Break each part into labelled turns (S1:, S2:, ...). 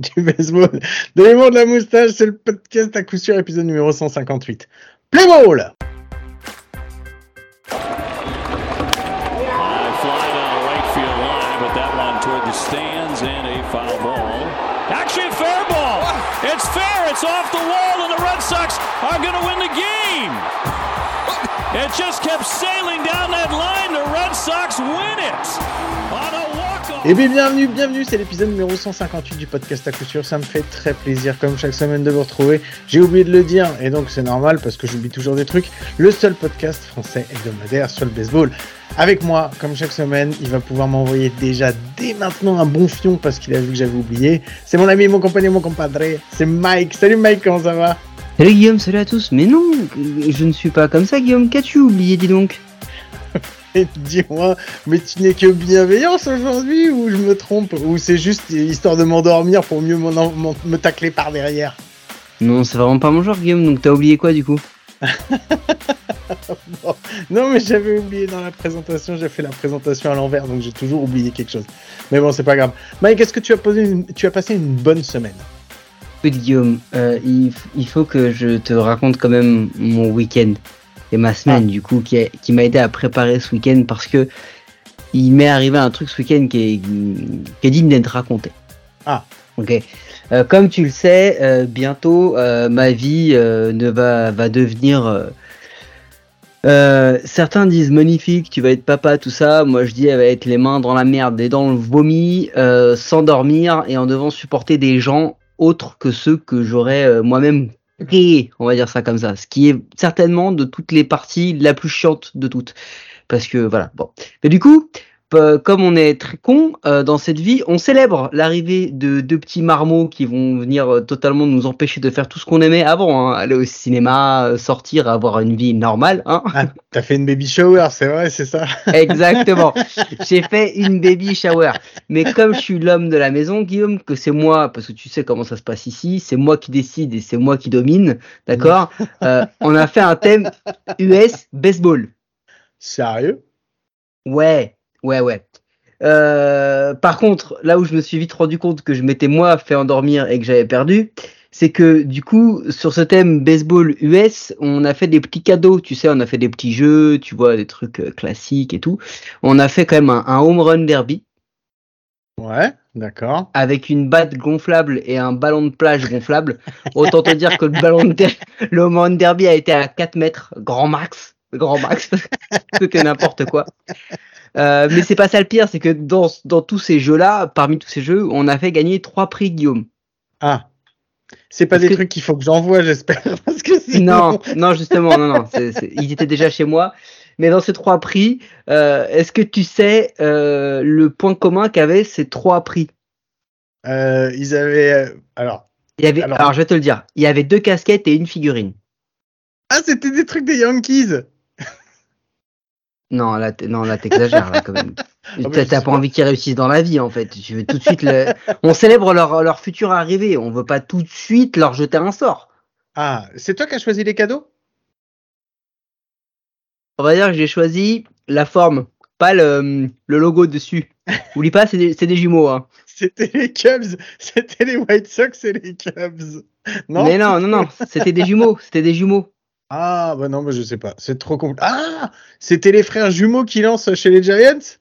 S1: du baseball, de l'humour de la moustache, c'est le podcast à coup sûr, épisode numéro 158. Play ball!
S2: Ball. Fair ball. It's fair. It's off the wall, and the Red Sox are going win the game. It just kept sailing down that line. The Red Sox win it.
S1: Et bien bienvenue, bienvenue, c'est l'épisode numéro 158 du podcast à coup sûr. Ça me fait très plaisir, comme chaque semaine, de vous retrouver. J'ai oublié de le dire, et donc c'est normal parce que j'oublie toujours des trucs. Le seul podcast français hebdomadaire sur le baseball. Avec moi, comme chaque semaine, il va pouvoir m'envoyer déjà dès maintenant un bon fion parce qu'il a vu que j'avais oublié. C'est mon ami, mon compagnon, mon compadre. C'est Mike. Salut Mike, comment ça va?
S3: Salut Guillaume, salut à tous. Mais non, je ne suis pas comme ça Guillaume, qu'as-tu oublié, dis donc?
S1: dis-moi, mais tu n'es que bienveillance aujourd'hui ou je me trompe Ou c'est juste histoire de m'endormir pour mieux me tacler par derrière?
S3: Non, c'est vraiment pas mon genre Guillaume, donc t'as oublié quoi du coup?
S1: Bon. Non, mais j'avais oublié dans la présentation, j'ai fait la présentation à l'envers, donc j'ai toujours oublié quelque chose. Mais bon, c'est pas grave. Mike, est-ce que tu as, posé une- tu as passé une bonne semaine?
S3: Écoute Guillaume, euh, il faut que je te raconte quand même mon week-end et ma semaine du coup qui, a- qui m'a aidé à préparer ce week-end parce que il m'est arrivé un truc ce week-end qui est, qui est digne d'être raconté.
S1: Ah.
S3: Ok. Euh, comme tu le sais, euh, bientôt euh, ma vie euh, ne va, va devenir. euh, euh, certains disent magnifique, tu vas être papa, tout ça. Moi je dis elle va être les mains dans la merde et dans le vomi, euh, sans dormir et en devant supporter des gens autres que ceux que j'aurais euh, moi-même créés, on va dire ça comme ça. Ce qui est certainement de toutes les parties la plus chiante de toutes. Parce que voilà, bon. Mais du coup, comme on est très con euh, dans cette vie, on célèbre l'arrivée de deux petits marmots qui vont venir euh, totalement nous empêcher de faire tout ce qu'on aimait avant, hein. aller au cinéma, euh, sortir, avoir une vie normale. Hein
S1: Ah, t'as fait une baby shower, c'est vrai, c'est ça
S3: Exactement. J'ai fait une baby shower. Mais comme je suis l'homme de la maison, Guillaume, que c'est moi, parce que tu sais comment ça se passe ici, c'est moi qui décide et c'est moi qui domine, d'accord Euh, On a fait un thème US baseball.
S1: Sérieux?
S3: Ouais, ouais, ouais. Euh, par contre, là où je me suis vite rendu compte que je m'étais moi fait endormir et que j'avais perdu, c'est que du coup, sur ce thème baseball US, on a fait des petits cadeaux, tu sais, on a fait des petits jeux, tu vois, des trucs euh, classiques et tout. On a fait quand même un, un home run derby
S1: Ouais, d'accord.
S3: avec une batte gonflable et un ballon de plage gonflable. Autant te dire que le ballon de le home run derby a été à 4 mètres, grand max, grand max. C'était n'importe quoi. Euh, mais c'est pas ça le pire, c'est que dans, dans tous ces jeux-là, parmi tous ces jeux, on a fait gagner trois prix Guillaume.
S1: Ah. C'est pas
S3: Parce
S1: des
S3: que-
S1: trucs qu'il faut que j'envoie, j'espère. Parce que sinon...
S3: Non, non, justement, non, non, ils étaient déjà chez moi. Mais dans ces trois prix, euh, est-ce que tu sais euh, le point commun qu'avaient ces trois prix?
S1: Euh, ils avaient... euh, Alors...
S3: il y avait,
S1: Alors-
S3: alors, je vais te le dire, il y avait deux casquettes et une figurine.
S1: Ah, c'était des trucs des Yankees
S3: Non, là, non, là, t'exagères, là, quand même.
S1: mais
S3: T'as pas
S1: pas.
S3: envie qu'ils réussissent dans la vie, en fait. Tu veux tout de suite le... On célèbre leur, leur future arrivée. On veut pas tout de suite leur jeter un sort.
S1: Ah, c'est toi qui as choisi les cadeaux?
S3: On va dire que j'ai choisi la forme, pas le, le logo dessus. Oublie pas, c'est des, des jumeaux, hein.
S1: C'était les Cubs, c'était les White Sox et les Cubs. Non?
S3: Mais non, non, non, c'était des jumeaux, c'était des jumeaux.
S1: Ah, bah non, bah je sais pas. C'est trop compliqué. Ah C'était les frères jumeaux qui lancent chez les Giants?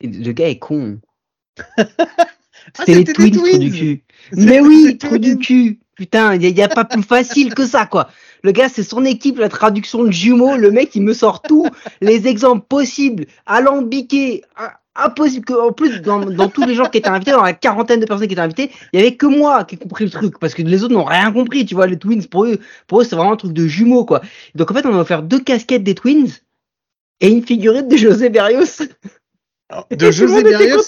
S3: Le gars est con.
S1: Ah,
S3: C'était les twins, trou du cul. Mais oui, trou du cul. Putain, il n'y a, pas plus facile que ça, quoi. Le gars, c'est son équipe, la traduction de jumeaux. Le mec, il me sort tous les exemples possibles, alambiqués, impossible. Que, en plus, dans, dans tous les gens qui étaient invités, dans la quarantaine de personnes qui étaient invitées, il y avait que moi qui ai compris le truc. Parce que les autres n'ont rien compris, tu vois. Les twins, pour eux, pour eux c'est vraiment un truc de jumeaux, quoi. Donc, en fait, on a offert deux casquettes des twins et une figurine de José Berrios.
S1: De José Berrios.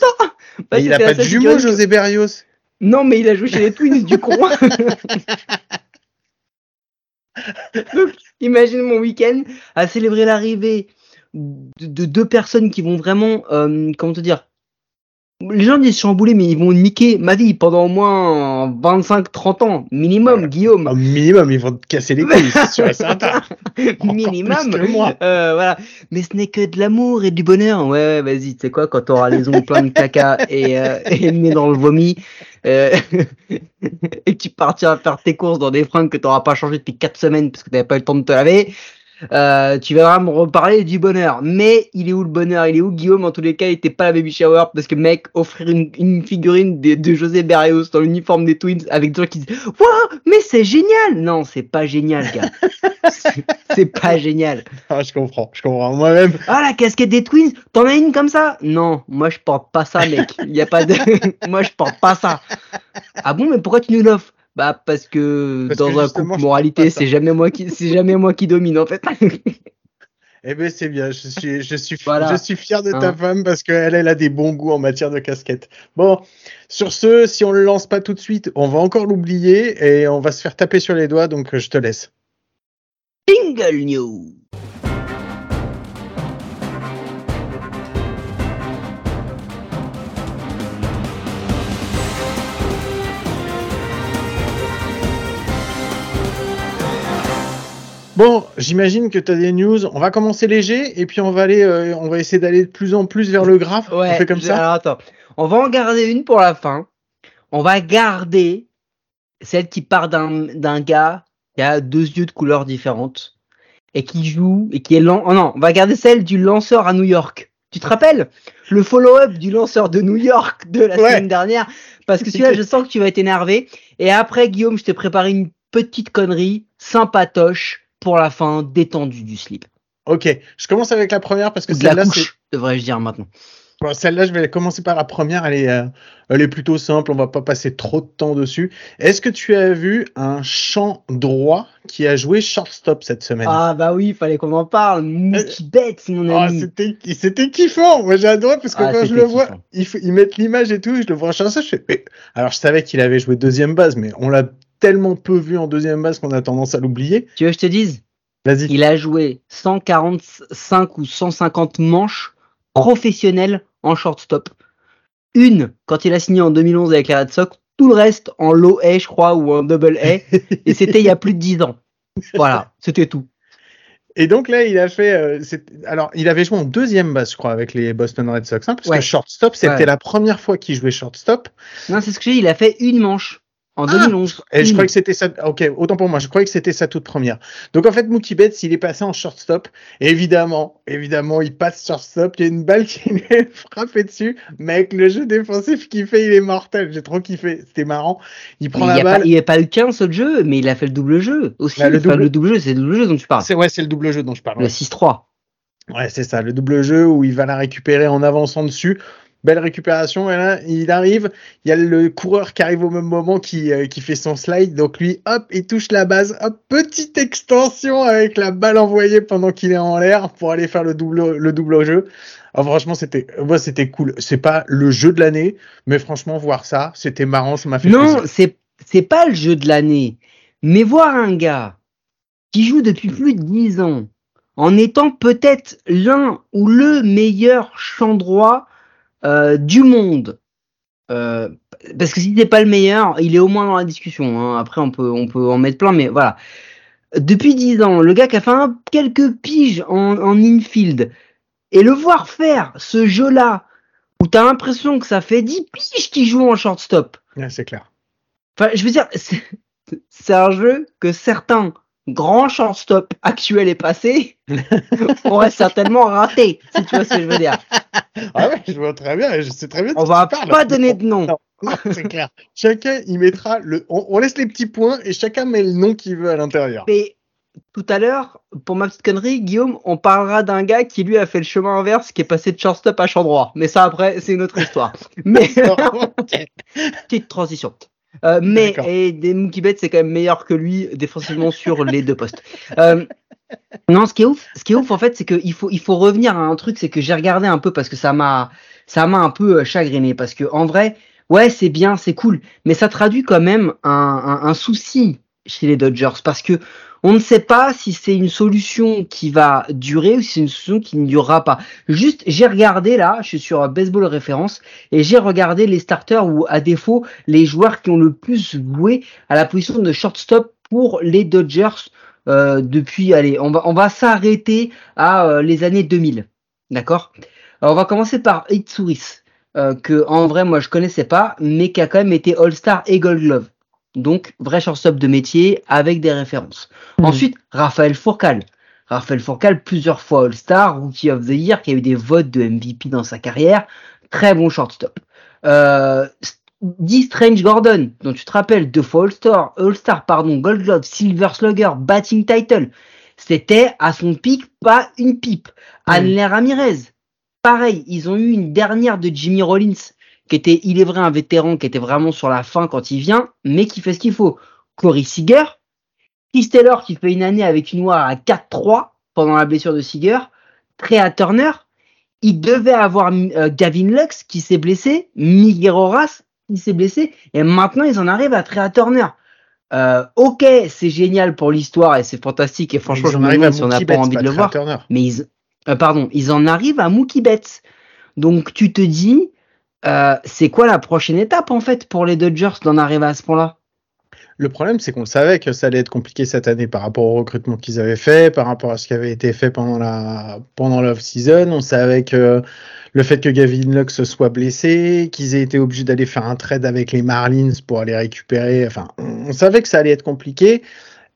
S3: Bah,
S1: Il a pas de jumeaux, José Berrios
S3: non, mais il a joué chez les Twins du con. Donc, imagine mon week-end à célébrer l'arrivée de, de deux personnes qui vont vraiment, euh, comment te dire, Les gens disent chamboulé, mais ils vont niquer ma vie pendant au moins 25-30 ans. Minimum, Guillaume.
S1: Au minimum, ils vont te casser les couilles, c'est sûr et certain.
S3: Minimum.
S1: plus que moi.
S3: Euh, voilà. Mais ce n'est que de l'amour et du bonheur. Ouais, ouais, vas-y, tu sais quoi, quand t'auras les ongles pleins de caca et, euh, et nez dans le vomi, euh, et que tu partiras faire tes courses dans des fringues que t'auras pas changé depuis 4 semaines parce que t'avais pas eu le temps de te laver, euh, tu vas me reparler du bonheur. Mais il est où le bonheur? Il est où Guillaume? En tous les cas, il était pas à la baby shower parce que mec, offrir une, une figurine de, de José Berrios dans l'uniforme des Twins avec des gens qui disent Waouh, mais c'est génial Non, c'est pas génial, gars. C'est- c'est pas génial.
S1: Ah, je comprends, je comprends. Moi-même,
S3: Ah, la casquette des Twins, t'en as une comme ça? Non, moi je porte pas ça, mec. Il y a pas de. moi je porte pas ça. Ah bon, mais pourquoi tu nous l'offres? Bah parce que
S1: Parce
S3: dans
S1: que
S3: un couple moralité, c'est jamais moi qui, c'est jamais moi qui domine en fait.
S1: eh ben c'est bien. Je suis, je suis,
S3: Voilà.
S1: je suis fier de ta
S3: Hein.
S1: femme parce qu'elle, elle a des bons goûts en matière de casquette. Bon, sur ce, si on le lance pas tout de suite, on va encore l'oublier et on va se faire taper sur les doigts. Donc, je te laisse.
S3: Jingle News.
S1: Bon, j'imagine que tu as des news. On va commencer léger et puis on va aller, euh, on va essayer d'aller de plus en plus vers le graphe.
S3: Ouais.
S1: on fait comme ça.
S3: Alors attends, on va en garder une pour la fin. On va garder celle qui part d'un d'un gars qui a deux yeux de couleurs différentes et qui joue et qui est lent. Oh non, on va garder celle du lanceur à New York. Tu te rappelles? Le follow-up du lanceur de New York de la
S1: Ouais.
S3: semaine dernière Parce que celui-là, je sens que tu vas être énervé. Et après, Guillaume, je t'ai préparé une petite connerie sympatoche pour la fin, détendue du slip.
S1: Ok, je commence avec la première parce que celle-là,
S3: devrais-je dire maintenant.
S1: Bon, celle-là, je vais commencer par la première. Elle est, euh, elle est plutôt simple. On va pas passer trop de temps dessus. Est-ce que tu as vu un champ droit qui a joué shortstop cette semaine?
S3: Ah bah oui, il fallait qu'on en parle. Mookie Betts, mon
S1: Oh,
S3: ami.
S1: c'était, c'était kiffant. Moi, j'ai adoré parce que
S3: Ah,
S1: quand je le vois, ils, mettent l'image et tout. Je le vois en chanson. Je fais, alors, je savais qu'il avait joué deuxième base, mais on l'a tellement peu vu en deuxième base qu'on a tendance à l'oublier.
S3: Tu veux que je te dise?
S1: Vas-y.
S3: Il a joué 145 ou 150 manches professionnelles en shortstop. Une quand il a signé en 2011 avec les Red Sox, tout le reste en low A, je crois, ou en double A. et c'était il y a plus de 10 ans. Voilà, c'était tout.
S1: Et donc là, il a fait. euh, alors, il avait joué en deuxième base, je crois, avec les Boston Red Sox, hein, parce
S3: Ouais.
S1: que shortstop, c'était
S3: Ouais.
S1: la première fois qu'il jouait shortstop.
S3: Non, c'est ce que j'ai dit, il a fait une manche en
S1: Ah
S3: 2011.
S1: Et je
S3: Une.
S1: croyais que c'était ça. Ok, autant pour moi. Je croyais que c'était sa toute première. Donc en fait, Mookie Betts, il est passé en shortstop. Et évidemment, évidemment, il passe shortstop. Il y a une balle qui lui est frappée dessus. Mais avec le jeu défensif qu'il fait, il est mortel. J'ai trop kiffé. C'était marrant. Il prend la
S3: n'y
S1: balle.
S3: pas- il y a pas eu qu'un seul jeu, mais il a fait le double jeu aussi.
S1: Bah, le
S3: Enfin,
S1: double-
S3: le double jeu, c'est le double jeu dont tu parles.
S1: C'est ouais, c'est le double jeu dont je parle.
S3: Le
S1: Ouais,
S3: 6-3.
S1: Ouais, c'est ça, le double jeu où il va la récupérer en avançant dessus. Belle récupération. Là, il arrive. Il y a le coureur qui arrive au même moment qui, euh, qui fait son slide. Donc lui, hop, il touche la base. Hop, petite extension avec la balle envoyée pendant qu'il est en l'air pour aller faire le double, le double jeu. Ah, franchement, c'était, ouais, c'était cool. C'est pas le jeu de l'année, mais franchement, voir ça, c'était marrant. Ça m'a fait
S3: Non, c'est c'est pas le jeu de l'année. Mais voir un gars qui joue depuis plus de 10 ans en étant peut-être l'un ou le meilleur champ droit euh, du monde. Euh, parce que si c'est pas le meilleur, il est au moins dans la discussion. hein. Après, on peut, on peut en mettre plein, mais voilà. Depuis 10 ans, le gars qui a fait un- quelques piges en, en infield, et le voir faire ce jeu-là, où t'as l'impression que ça fait 10 piges qu'il joue en shortstop.
S1: Ouais, c'est clair.
S3: Enfin, je veux dire, c'est un jeu que certains grands shortstop actuels et passés auraient certainement raté, si tu vois ce que je veux dire.
S1: Ah ouais, je vois très bien. Je sais très bien.
S3: On va
S1: parles.
S3: pas donner de nom.
S1: C'est clair. Chacun, il mettra le. On, on laisse les petits points et chacun met le nom qu'il veut à l'intérieur.
S3: Mais tout à l'heure, pour ma petite connerie, Guillaume, on parlera d'un gars qui lui a fait le chemin inverse, qui est passé de shortstop à champ droit. Mais ça, après, c'est une autre histoire. Mais petite transition. Euh, mais et des Mookie Betts, c'est quand même meilleur que lui défensivement sur les deux postes. Euh, non, ce qui est ouf, ce qui est ouf en fait, c'est qu'il faut il faut revenir à un truc, c'est que j'ai regardé un peu parce que ça m'a ça m'a un peu euh, chagriné. Parce que en vrai, ouais, c'est bien, c'est cool, mais ça traduit quand même un, un, un souci chez les Dodgers. Parce que On ne sait pas si c'est une solution qui va durer ou si c'est une solution qui ne durera pas. Juste, j'ai regardé là, je suis sur Baseball Référence, et j'ai regardé les starters ou à défaut les joueurs qui ont le plus joué à la position de shortstop pour les Dodgers euh, depuis, allez, on va, on va s'arrêter à euh, les années 2000. D'accord? On va commencer par Itsuris, euh, que en vrai, moi, je connaissais pas, mais qui a quand même été All-Star et Gold Glove. Donc, vrai shortstop de métier avec des références.
S1: Mhm.
S3: Ensuite, Raphaël Fourcal. Raphaël Fourcal, plusieurs fois All-Star, Rookie of the Year, qui a eu des votes de MVP dans sa carrière. Très bon shortstop. Euh, D. Strange Gordon, dont tu te rappelles, deux fois All-Star, All-Star, pardon, Gold Glove, Silver Slugger, Batting Title. C'était à son pic pas une pipe.
S1: Mm.
S3: Anler Ramirez, pareil, ils ont eu une dernière de Jimmy Rollins, qui était, il est vrai, un vétéran qui était vraiment sur la fin quand il vient, mais qui fait ce qu'il faut. Corey Seager, Chris Taylor qui fait une année avec une noire à 4-3 pendant la blessure de Seager, Trea Turner, il devait avoir euh, Gavin Lux qui s'est blessé, Miguel Horace qui s'est blessé, et maintenant ils en arrivent à Trea Turner. Euh, ok, c'est génial pour l'histoire et c'est fantastique et franchement je me demande si on n'a pas
S1: Betts,
S3: envie de le voir.
S1: Turner.
S3: Mais ils, euh, pardon, ils en arrivent à Mookie Betts. Donc tu te dis, euh, c'est quoi la prochaine étape en fait pour les Dodgers d'en arriver à ce point-là?
S1: Le problème, c'est qu'on savait que ça allait être compliqué cette année par rapport au recrutement qu'ils avaient fait, par rapport à ce qui avait été fait pendant la pendant l'off-season. On savait que le fait que Gavin Lux soit blessé, qu'ils aient été obligés d'aller faire un trade avec les Marlins pour aller récupérer. Enfin, on savait que ça allait être compliqué.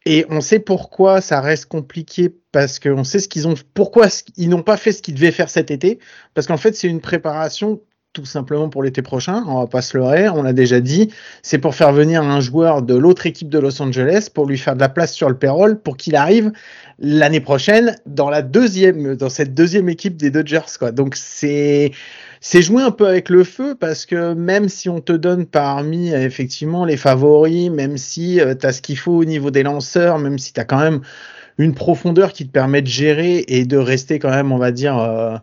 S1: Et on sait pourquoi ça reste compliqué parce qu'on sait ce qu'ils ont, pourquoi ils n'ont pas fait ce qu'ils devaient faire cet été. Parce qu'en fait, c'est une préparation tout simplement pour l'été prochain. On va pas se leurrer, on l'a déjà dit. C'est pour faire venir un joueur de l'autre équipe de Los Angeles pour lui faire de la place sur le payroll pour qu'il arrive l'année prochaine dans la deuxième, dans cette deuxième équipe des Dodgers, quoi. Donc c'est, c'est jouer un peu avec le feu parce que même si on te donne parmi effectivement les favoris, même si euh, tu as ce qu'il faut au niveau des lanceurs, même si tu as quand même une profondeur qui te permet de gérer et de rester quand même, on va dire, euh,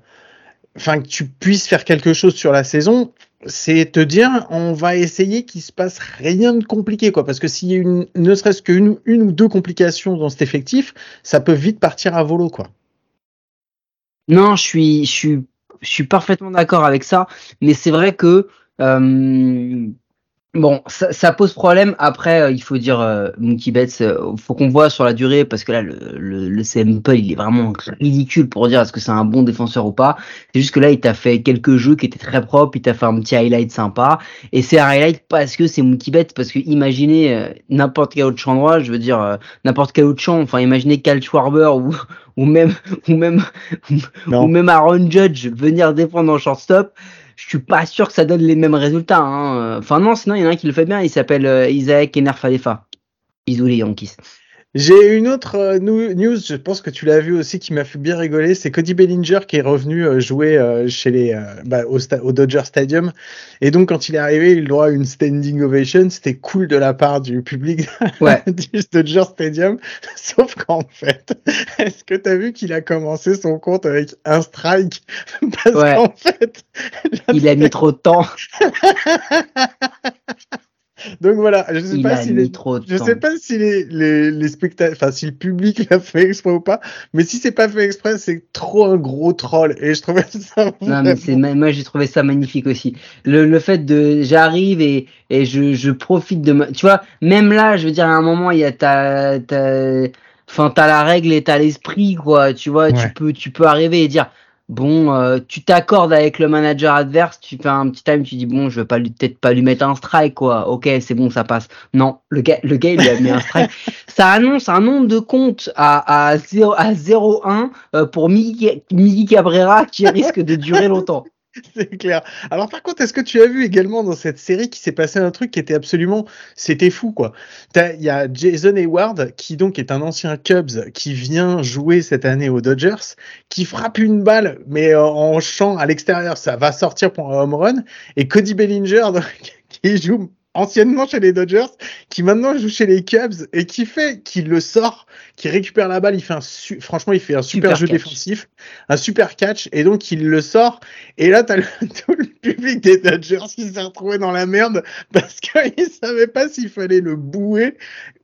S1: enfin que tu puisses faire quelque chose sur la saison, c'est te dire on va essayer qu'il se passe rien de compliqué quoi parce que s'il y a une ne serait-ce qu'une une ou deux complications dans cet effectif, ça peut vite partir à volo quoi.
S3: Non, je suis, je suis, je suis parfaitement d'accord avec ça, mais c'est vrai que euh, bon, ça, ça pose problème. Après, euh, il faut dire euh, Mookie Betts, euh, faut qu'on voit sur la durée parce que là, le, le, le sample, il est vraiment ridicule pour dire est-ce que c'est un bon défenseur ou pas. C'est juste que là, il t'a fait quelques jeux qui étaient très propres, il t'a fait un petit highlight sympa, et c'est un highlight parce que c'est Mookie Betts, parce que imaginez euh, n'importe quel autre endroit, je veux dire euh, n'importe quel autre champ, enfin imaginez Cal Schwarber ou ou même ou même ou même Aaron Judge venir défendre en shortstop, je suis pas sûr que ça donne les mêmes résultats. Hein. Enfin non, sinon il y en a un qui le fait bien, il s'appelle euh, Isaac Enerfalefa. Les Yankees.
S1: J'ai une autre euh, news, je pense que tu l'as vu aussi, qui m'a fait bien rigoler. C'est Cody Bellinger qui est revenu euh, jouer euh, chez les, bah, au, Dodger Stadium. Et donc, quand il est arrivé, il à une standing ovation. C'était cool de la part du public
S3: Ouais.
S1: du Dodger Stadium. Sauf qu'en fait, est-ce que tu as vu qu'il a commencé son compte avec un strike? Parce
S3: Ouais.
S1: qu'en fait,
S3: Il a mis trop de temps.
S1: Donc voilà, je sais
S3: Il
S1: pas si les, Je sais pas si les, les, les spectateurs, enfin si le public l'a fait exprès ou pas, mais si c'est pas fait exprès, c'est trop un gros troll et je trouvais ça.
S3: Non, mais c'est moi j'ai trouvé ça magnifique aussi. Le, le fait de j'arrive et, et je, je profite de ma... tu vois même là je veux dire à un moment il y a ta ta enfin t'as la règle et t'as l'esprit quoi tu vois
S1: Ouais.
S3: tu peux tu peux arriver et dire bon euh, tu t'accordes avec le manager adverse tu fais un petit time tu dis bon je vais pas lui peut-être pas lui mettre un strike quoi. Ok c'est bon ça passe. Non le gars le gars il lui a mis un strike. Ça annonce un nombre de comptes à à 0 à 0,1 euh, pour Miki, Miki Cabrera qui risque de durer longtemps
S1: C'est clair. Alors par contre, est-ce que tu as vu également dans cette série qui s'est passé un truc qui était absolument, c'était fou quoi. Il y a Jason Hayward qui donc est un ancien Cubs qui vient jouer cette année aux Dodgers, qui frappe une balle mais en champ à l'extérieur, ça va sortir pour un home run. Et Cody Bellinger qui joue anciennement chez les Dodgers, qui maintenant joue chez les Cubs et qui fait, qui le sort, qui récupère la balle, il fait un franchement, il fait un super, jeu défensif, un super catch, et donc il le sort. Et là, t'as le, tout le public des Dodgers qui s'est retrouvé dans la merde parce qu'il savait pas s'il fallait le bouer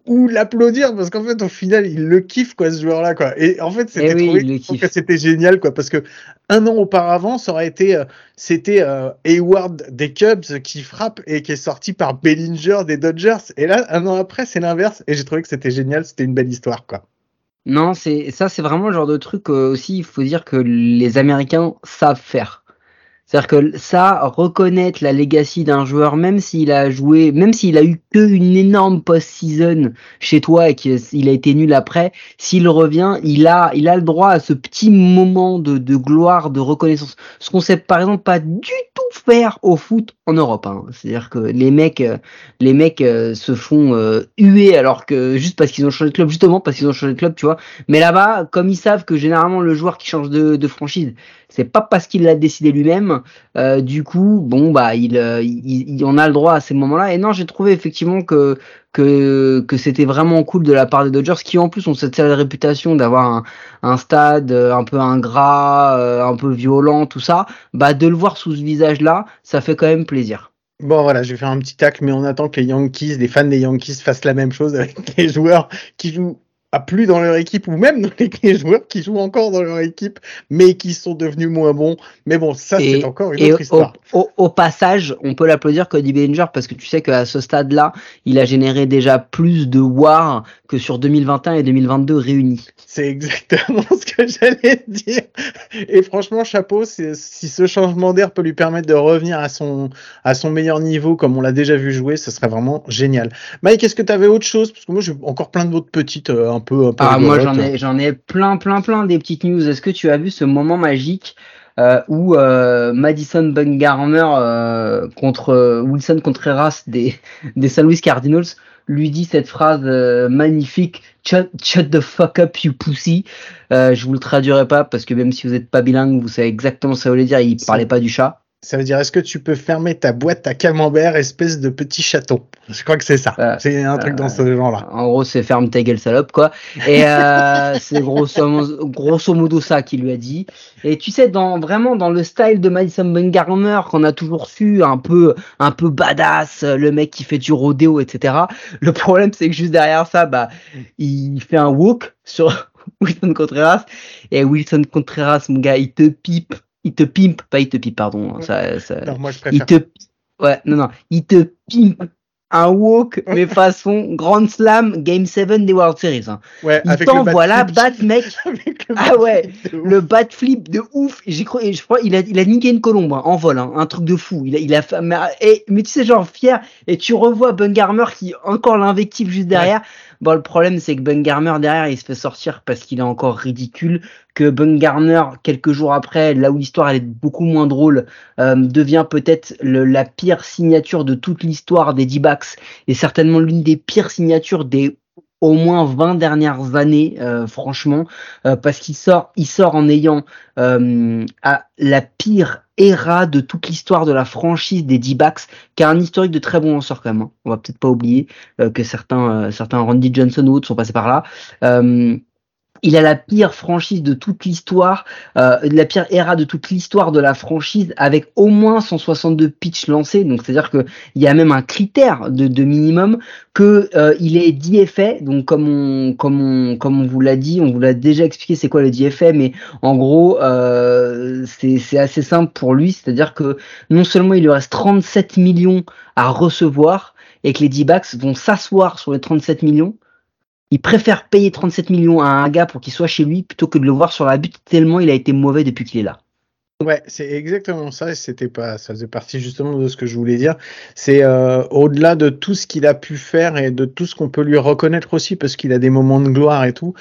S1: ou l'applaudir parce qu'en fait au final il le kiffe quoi ce joueur là quoi. Et en fait c'était
S3: eh
S1: c'était génial quoi parce que un an auparavant ça aurait été euh, c'était euh, Hayward des Cubs qui frappe et qui est sorti par Bellinger des Dodgers. Et là un an après c'est l'inverse. Et j'ai trouvé que c'était génial c'était une belle histoire quoi.
S3: Non c'est ça c'est vraiment le genre de truc euh, aussi il faut dire que les Américains savent faire c'est-à-dire que ça, reconnaître la legacy d'un joueur, même s'il a joué, même s'il a eu que une énorme post-season chez toi et qu'il a été nul après, s'il revient, il a, il a le droit à ce petit moment de, de gloire, de reconnaissance. Ce qu'on sait par exemple pas du tout faire au foot en Europe. Hein. C'est-à-dire que les mecs, euh, les mecs euh, se font euh, huer alors que juste parce qu'ils ont changé de club, justement parce qu'ils ont changé de club, tu vois. Mais là-bas, comme ils savent que généralement le joueur qui change de, de franchise, c'est pas parce qu'il l'a décidé lui-même. Euh, du coup, bon bah il, il, il, on a le droit à ces moments-là. Et non, j'ai trouvé effectivement que que que c'était vraiment cool de la part des Dodgers, qui en plus ont cette réputation d'avoir un, stade un peu ingrat, un peu violent, tout ça. Bah de le voir sous ce visage-là, ça fait quand même plaisir.
S1: Bon voilà, je vais faire un petit tac, mais on attend que les Yankees, les fans des Yankees fassent la même chose avec les joueurs qui jouent plus dans leur équipe ou même dans les joueurs qui jouent encore dans leur équipe mais qui sont devenus moins bons. Mais bon, ça c'est encore une autre histoire.
S3: Au, passage, on peut l'applaudir Cody Bellinger parce que tu sais qu'à ce stade-là, il a généré déjà plus de war que sur 2021 et 2022 réunis.
S1: C'est exactement ce que j'allais dire. Et franchement, chapeau, si ce changement d'air peut lui permettre de revenir à son, à son meilleur niveau comme on l'a déjà vu jouer, ce serait vraiment génial. Mike, est-ce que tu avais autre chose? Parce que moi j'ai encore plein d'autres petites euh,
S3: ah, moi j'en ai, j'en ai plein, plein, plein des petites news. Est-ce que tu as vu ce moment magique euh, où euh, Madison Bumgarner euh, contre Wilson Contreras des, des St. Louis Cardinals lui dit cette phrase magnifique shut, the fuck up you pussy. je vous le traduirai pas parce que même si vous n'êtes pas bilingue, vous savez exactement ce que ça veut dire. Il parlait pas du chat.
S1: Ça veut dire, est-ce que tu peux fermer ta boîte à camembert, espèce de petit chaton? Je crois que c'est ça. c'est un truc dans ce genre-là.
S3: En gros, c'est ferme ta gueule, salope, quoi. Et euh, c'est grosso, grosso modo ça qu'il lui a dit. Et tu sais, dans vraiment dans le style de Madison Bumgarner qu'on a toujours su, un peu, un peu badass, le mec qui fait du rodéo, etc. Le problème, c'est que juste derrière ça, bah, il fait un walk sur Wilson Contreras. Et Wilson Contreras, mon gars, il te pipe il te pimpe, pas il te pipe, pardon. Ça, ça,
S1: non, moi je
S3: préfère. Il te, ouais, non, non, il te pimpe un walk, mais façon Grand Slam Game 7 des World Series. Hein.
S1: Ouais,
S3: il t'envoie là, bat mec. ah ouais, le bat flip de ouf. J'ai cru, je crois, il a, il a niqué une colombe hein, en vol, hein, un truc de fou. Il a, il a, mais, et, mais tu sais, genre fier. Et tu revois Bungarmer qui encore l'invective juste derrière. Bon, le problème, c'est que Bungarmer derrière, il se fait sortir parce qu'il est encore ridicule. Que Bungarner, quelques jours après, là où l'histoire elle est beaucoup moins drôle, euh, devient peut-être la pire signature de toute l'histoire des D-backs et certainement l'une des pires signatures des au moins 20 dernières années, euh, franchement, euh, parce qu'il sort, il sort en ayant euh, à la pire era de toute l'histoire de la franchise des D-backs, qui a un historique de très bons lanceurs quand même. Hein. On va peut-être pas oublier que certains, certains Randy Johnson ou autres sont passés par là il a la pire franchise de toute l'histoire, euh, la pire era de toute l'histoire de la franchise, avec au moins 162 pitchs lancés. Donc c'est-à-dire que il y a même un critère de, minimum que euh, il est DFA. Donc comme on comme on comme on vous l'a dit, on vous l'a déjà expliqué c'est quoi le DFA, mais en gros euh, c'est assez simple pour lui. C'est-à-dire que non seulement il lui reste 37 millions à recevoir et que les D-backs vont s'asseoir sur les 37 millions il préfère payer 37 millions à un gars pour qu'il soit chez lui plutôt que de le voir sur la butte tellement il a été mauvais depuis qu'il est là.
S1: Ouais, c'est exactement ça. C'était pas, ça faisait partie justement de ce que je voulais dire. C'est euh, au-delà de tout ce qu'il a pu faire et de tout ce qu'on peut lui reconnaître aussi, parce qu'il a des moments de gloire et tout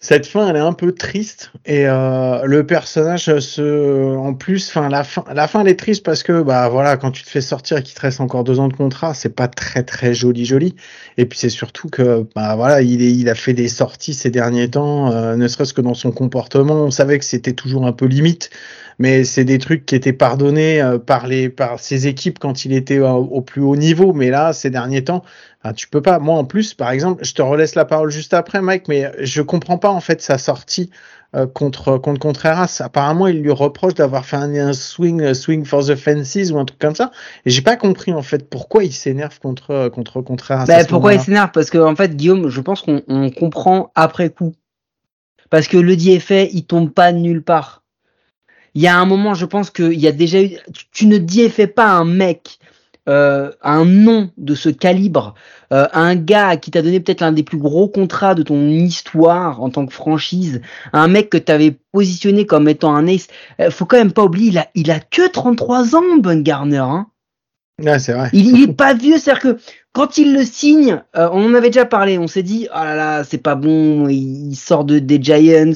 S1: cette fin, elle est un peu triste et euh, le personnage se, en plus, enfin la fin, la fin elle est triste parce que bah voilà, quand tu te fais sortir et qu'il te reste encore deux ans de contrat, c'est pas très très joli joli. Et puis c'est surtout que bah voilà, il est, il a fait des sorties ces derniers temps, euh, ne serait-ce que dans son comportement, on savait que c'était toujours un peu limite, mais c'est des trucs qui étaient pardonnés euh, par les par ses équipes quand il était au, au plus haut niveau, mais là ces derniers temps, ah, tu peux pas. Moi, en plus, par exemple, je te relaisse la parole juste après, Mike, mais je comprends pas en fait sa sortie euh, contre contre Contreras. Apparemment, il lui reproche d'avoir fait un, swing swing for the fences ou un truc comme ça. Et j'ai pas compris en fait pourquoi il s'énerve contre contre Contreras.
S3: Bah, pourquoi il s'énerve? Parce que en fait, Guillaume, je pense qu'on comprend après coup. Parce que le DFA, il tombe pas de nulle part. Il y a un moment, je pense qu'il y a déjà eu. Tu, ne DFA pas un mec euh, un nom de ce calibre, euh, un gars qui t'a donné peut-être l'un des plus gros contrats de ton histoire en tant que franchise, un mec que t'avais positionné comme étant un ace, euh, faut quand même pas oublier, il a, il a que 33 ans, Bon Garner. Hein.
S1: c'est vrai.
S3: Il, il, est pas vieux, c'est-à-dire que quand il le signe, on en avait déjà parlé, on s'est dit, oh là là, c'est pas bon, il, sort de, des Giants,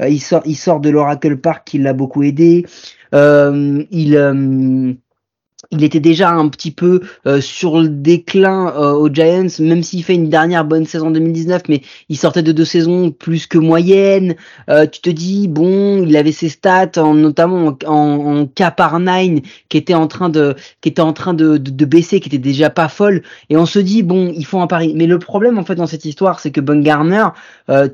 S3: il, sort, il sort de l'Oracle Park qui l'a beaucoup aidé, il il était déjà un petit peu euh, sur le déclin euh, aux Giants, même s'il fait une dernière bonne saison 2019, mais il sortait de deux saisons plus que moyenne. Euh, tu te dis bon, il avait ses stats, en, notamment en, en, K par 9, qui était en train de, qui était en train de, de, baisser, qui était déjà pas folle, et on se dit bon, il faut un pari. Mais le problème en fait dans cette histoire, c'est que Ben Garner,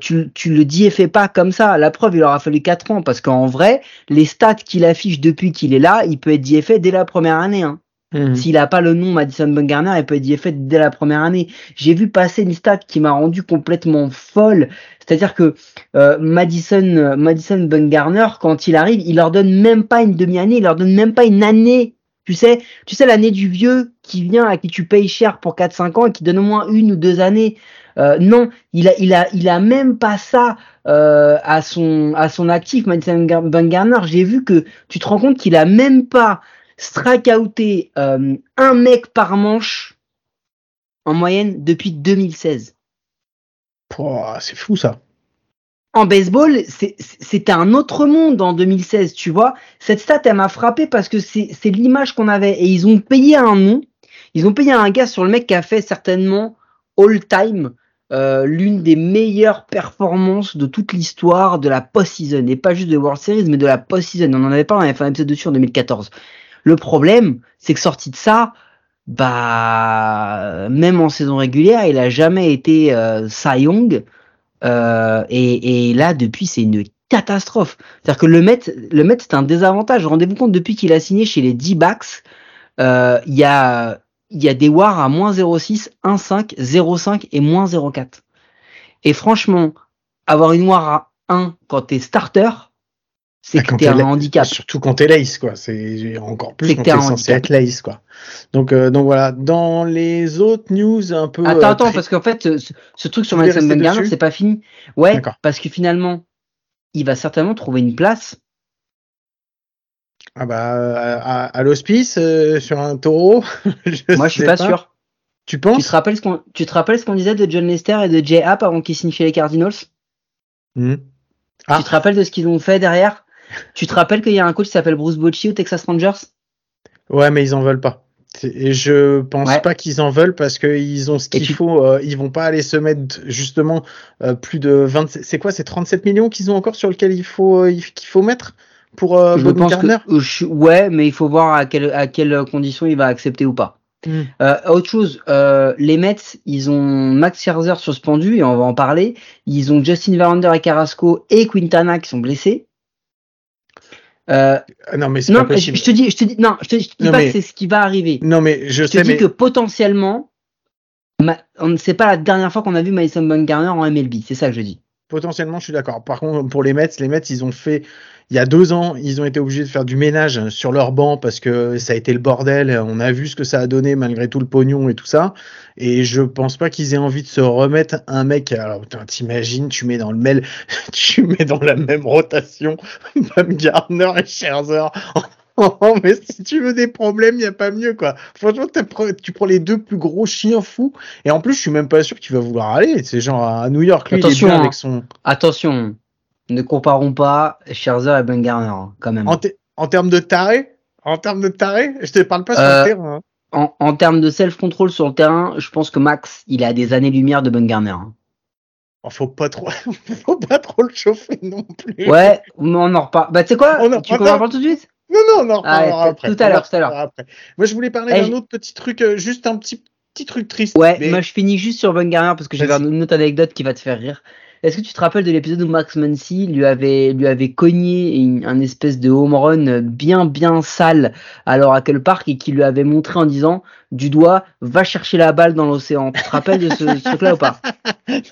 S3: tu, tu le dis et fais pas comme ça. La preuve, il aura fallu quatre ans parce qu'en vrai, les stats qu'il affiche depuis qu'il est là, il peut être dit dès la première année. Hein. Mhm. S'il n'a pas le nom Madison Bumgarner, il peut être fait dès la première année. J'ai vu passer une stat qui m'a rendu complètement folle. C'est-à-dire que euh, Madison, Madison Bumgarner, quand il arrive, il leur donne même pas une demi-année, il leur donne même pas une année. Tu sais, tu sais l'année du vieux qui vient à qui tu payes cher pour 4-5 ans et qui donne au moins une ou deux années. Euh, non, il a, il a, il a même pas ça euh, à son, à son actif, Madison Bumgarner. J'ai vu que tu te rends compte qu'il a même pas strikeouté euh, un mec par manche en moyenne depuis 2016.
S1: c'est fou ça.
S3: En baseball, c'était un autre monde en 2016, tu vois. Cette stat, elle m'a frappé parce que c'est l'image qu'on avait. Et ils ont payé un nom. Ils ont payé un gars sur le mec qui a fait certainement all-time euh, l'une des meilleures performances de toute l'histoire de la post-season. Et pas juste de World Series, mais de la post-season. On en avait parlé, on avait fait un épisode dessus en 2014. Le problème, c'est que sorti de ça, bah même en saison régulière, il a jamais été euh. Euh, et, là, depuis, c'est une catastrophe. C'est-à-dire que le Met, le Met, c'est un désavantage. Rendez-vous compte, depuis qu'il a signé chez les D-Backs, euh, il y a il y a des wars à moins 0,6, 1,5, 0,5 et moins 0,4. Et franchement, avoir une war à 1 quand t'es starter, c'est que t'es un handicap.
S1: Surtout quand t'es lace, quoi. C'est encore plus quand t'es censé être lace, quoi. Donc, euh, donc voilà. Dans les autres news un peu.
S3: Attends, euh, attends, parce qu'en fait, ce, truc sur Madison Bumgarner, c'est pas fini. Ouais, parce que finalement, il va certainement trouver une place.
S1: Ah bah, à, à l'hospice, euh, sur un taureau.
S3: je Moi, je suis pas, sûr.
S1: Tu penses?
S3: Tu te rappelles ce qu'on, tu te rappelles ce qu'on disait de John Lester et de Jay Happ avant qu'ils signent les Cardinals? Hmm. Tu te rappelles de ce qu'ils ont fait derrière? Tu te rappelles qu'il y a un coach qui s'appelle Bruce Bochy au Texas Rangers?
S1: Ouais, mais ils en veulent pas. Et je pense pas qu'ils en veulent parce qu'ils ont ce qu'il faut. Euh, ils vont pas aller se mettre justement euh, plus de 20. C'est quoi C'est 37 millions qu'ils ont encore sur lequel il faut euh, qu'il faut mettre pour je pense
S3: que, Ouais, mais il faut voir à quelle à quelles conditions il va accepter ou pas. Hmm. autre chose, les Mets, ils ont Max Scherzer suspendu et on va en parler. Ils ont Justin Verlander et Carrasco et Quintana qui sont blessés.
S1: Euh, non mais c'est pas possible.
S3: Je te dis, je te dis, non, je te, dis pas que c'est ce qui va arriver.
S1: Non mais je,
S3: je
S1: te
S3: dis que potentiellement, on ne sait pas la dernière fois qu'on a vu Madison Bumgarner en MLB. C'est ça que je dis.
S1: Potentiellement, je suis d'accord. Par contre, pour les Mets, les Mets, ils ont fait il y a deux ans, ils ont été obligés de faire du ménage sur leur banc parce que ça a été le bordel. On a vu ce que ça a donné malgré tout le pognon et tout ça. Et je pense pas qu'ils aient envie de se remettre un mec. Alors, t'imagines, tu mets dans le mail, tu mets dans la même rotation même Gardner et Scherzer mais si tu veux des problèmes, il n'y a pas mieux, quoi. Franchement, tu prends les deux plus gros chiens fous. Et en plus, je suis même pas sûr que tu vas vouloir aller. C'est genre à New York. Lui,
S3: attention,
S1: il est bien avec son...
S3: attention. Ne comparons pas Scherzer et Ben Garner, hein, quand même.
S1: En, termes de taré En termes de taré Je te parle pas sur le euh, terrain. Hein.
S3: En, en, termes de self-control sur le terrain, je pense que Max, il a des années-lumière de Ben Garner. Hein.
S1: Oh, faut pas trop, faut pas trop le chauffer non plus.
S3: Ouais, on en reparle. Bah, tu sais quoi? Tu en reparles tout de suite?
S1: Non, non, on en reparlera après.
S3: Tout à l'heure, tout à l'heure.
S1: Moi, je voulais parler d'un autre petit truc, euh, juste un petit, petit truc triste.
S3: Ouais, moi, je finis juste sur Ben Garner parce que j'ai une autre anecdote qui va te faire rire. Est-ce que tu te rappelles de l'épisode où Max Muncy lui avait, lui avait cogné un espèce de home run bien bien sale à l'Oracle Park et qui lui avait montré en disant du doigt va chercher la balle dans l'océan. Tu te rappelles de ce, truc-là ou pas?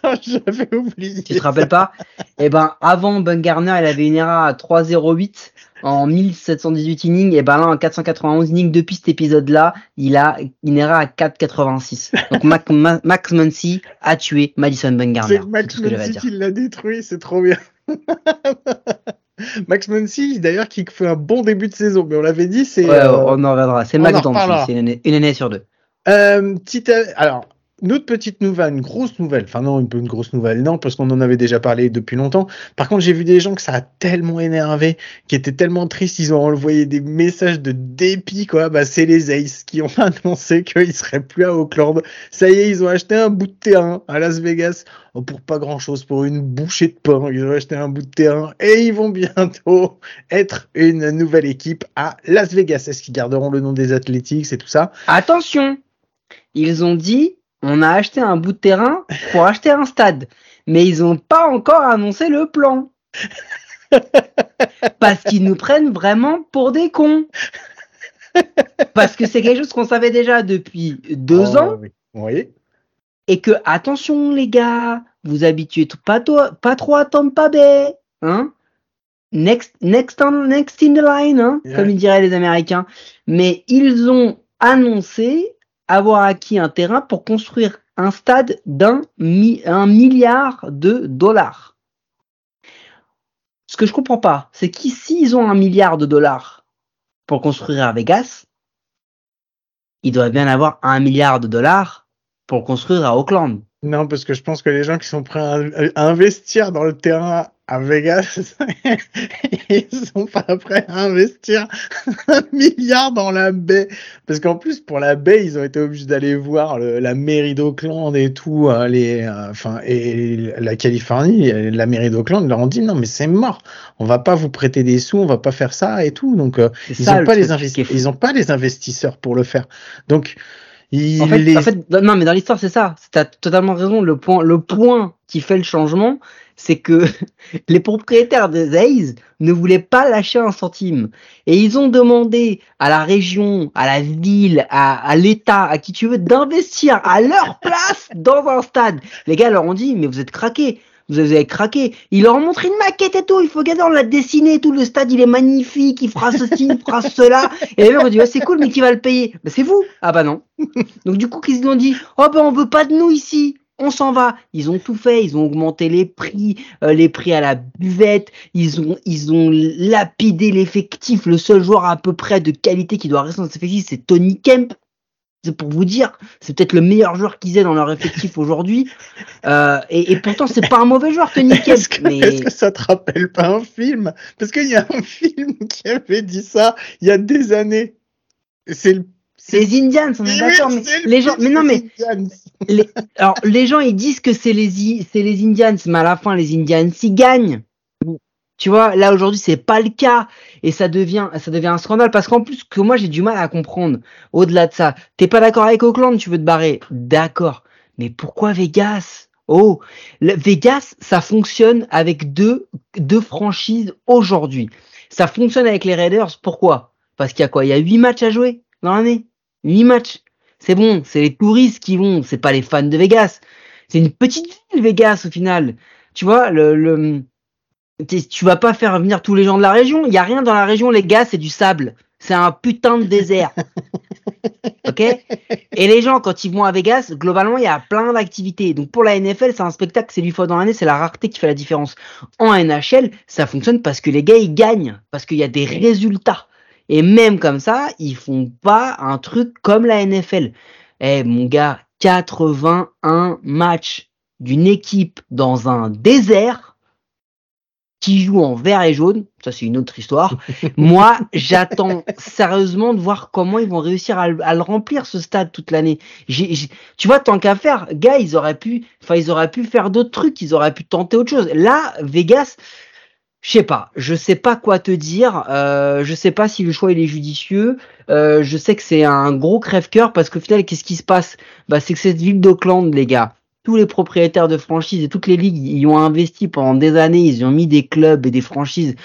S1: Non, j'avais oublié.
S3: Tu te rappelles pas? Eh ben avant Ben Garner, il avait une ERA à 3,08 en 1718 innings, et ben là en 491 innings depuis cet épisode-là, il a une ERA à 4,86. Donc Max Muncy a tué Madison Bumgarner.
S1: C'est Max Muncy qui l'a détruit, c'est trop bien. Max Muncy, d'ailleurs, qui fait un bon début de saison, mais on l'avait dit, c'est.
S3: Ouais, euh, on en reviendra. C'est Max Muncy, c'est une, une, année sur deux.
S1: Euh, petite, alors, une autre petite nouvelle, une grosse nouvelle, enfin non, une, une grosse nouvelle, non, parce qu'on en avait déjà parlé depuis longtemps. Par contre, j'ai vu des gens que ça a tellement énervé, qui étaient tellement tristes, ils ont envoyé des messages de dépit, quoi. Bah, c'est les Aces qui ont annoncé qu'ils seraient plus à Auckland. Ça y est, ils ont acheté un bout de terrain à Las Vegas, oh, pour pas grand chose, pour une bouchée de pain. Ils ont acheté un bout de terrain et ils vont bientôt être une nouvelle équipe à Las Vegas. Est-ce qu'ils garderont le nom des Athletics et tout ça?
S3: Attention! Ils ont dit on a acheté un bout de terrain pour acheter un stade. Mais ils n'ont pas encore annoncé le plan. Parce qu'ils nous prennent vraiment pour des cons. Parce que c'est quelque chose qu'on savait déjà depuis deux oh, ans.
S1: Oui.
S3: Et que, attention les gars, vous habituez pas, pas trop à Tampa Bay. Hein next, next, next in the line, hein, comme ils diraient les Américains. Mais ils ont annoncé avoir acquis un terrain pour construire un stade d'un un milliard de dollars. Ce que je comprends pas, c'est qu'ici ils ont un milliard de dollars pour construire à Vegas, ils doivent bien avoir un milliard de dollars pour construire à Auckland.
S1: Non, parce que je pense que les gens qui sont prêts à investir dans le terrain à Vegas, ils sont pas prêts à investir un milliard dans la baie. Parce qu'en plus, pour la baie, ils ont été obligés d'aller voir la mairie d'Auckland et tout, hein, les, euh, enfin, et la Californie, la mairie d'Auckland leur ont dit non, mais c'est mort. On va pas vous prêter des sous, on va pas faire ça et tout. Donc, euh, ils n'ont pas les ils ont pas les investisseurs pour le faire. Donc,
S3: en, fait, en, fait, non, mais dans l'histoire, c'est ça. Tu as totalement raison. Le point, le point qui fait le changement, c'est que les propriétaires des A's ne voulaient pas lâcher un centime. Et ils ont demandé à la région, à la ville, à, à l'État, à qui tu veux, d'investir à leur place dans un stade. Les gars leur ont dit, mais vous êtes craqués vous avez craqué. Il leur a montré une maquette et tout. Il faut regarder, on l'a dessiné tout. Le stade, il est magnifique. Il fera ceci, il fera cela. Et les mecs ont dit, ouais, c'est cool, mais qui va le payer? Ben, c'est vous. Ah bah non. Donc, du coup, qu'ils ont dit, oh ben, on veut pas de nous ici. On s'en va. Ils ont tout fait. Ils ont augmenté les prix, euh, les prix à la buvette. Ils ont, ils ont lapidé l'effectif. Le seul joueur à peu près de qualité qui doit rester dans cet effectif, c'est Tony Kemp pour vous dire, c'est peut-être le meilleur joueur qu'ils aient dans leur effectif aujourd'hui. Euh, et, et, pourtant, c'est pas un mauvais joueur, Tony Kemp.
S1: Est-ce que, que, ça te rappelle pas un film? Parce qu'il y a un film qui avait dit ça il y a des années. C'est le
S3: les Indians, on est d'accord, mais les gens, mais non, mais les, alors les gens ils disent que c'est les c'est les Indians, mais à la fin les Indians ils gagnent. Tu vois, là aujourd'hui c'est pas le cas et ça devient ça devient un scandale parce qu'en plus que moi j'ai du mal à comprendre. Au-delà de ça, t'es pas d'accord avec Oakland, tu veux te barrer, d'accord. Mais pourquoi Vegas? Oh, Vegas, ça fonctionne avec deux deux franchises aujourd'hui. Ça fonctionne avec les Raiders. Pourquoi? Parce qu'il y a quoi? Il y a huit matchs à jouer dans l'année? Huit matchs. C'est bon, c'est les touristes qui vont, c'est pas les fans de Vegas. C'est une petite ville Vegas au final. Tu vois, le, le tu vas pas faire venir tous les gens de la région. Il y a rien dans la région, les gars, c'est du sable. C'est un putain de désert. ok? Et les gens, quand ils vont à Vegas, globalement, il y a plein d'activités. Donc pour la NFL, c'est un spectacle, c'est lui fois dans l'année, c'est la rareté qui fait la différence. En NHL, ça fonctionne parce que les gars, ils gagnent, parce qu'il y a des résultats. Et même comme ça, ils font pas un truc comme la NFL. Eh mon gars, 81 matchs d'une équipe dans un désert qui joue en vert et jaune, ça c'est une autre histoire. Moi, j'attends sérieusement de voir comment ils vont réussir à, le remplir ce stade toute l'année. Tu vois, tant qu'à faire, gars, ils auraient pu, enfin ils auraient pu faire d'autres trucs, ils auraient pu tenter autre chose. Là, Vegas, je sais pas, je sais pas quoi te dire. Euh, je sais pas si le choix il est judicieux. Euh, je sais que c'est un gros crève-cœur parce qu'au final, qu'est-ce qui se passe? Bah, c'est que cette ville d'Auckland, les gars, tous les propriétaires de franchises et toutes les ligues y ont investi pendant des années. Ils ont mis des clubs et des franchises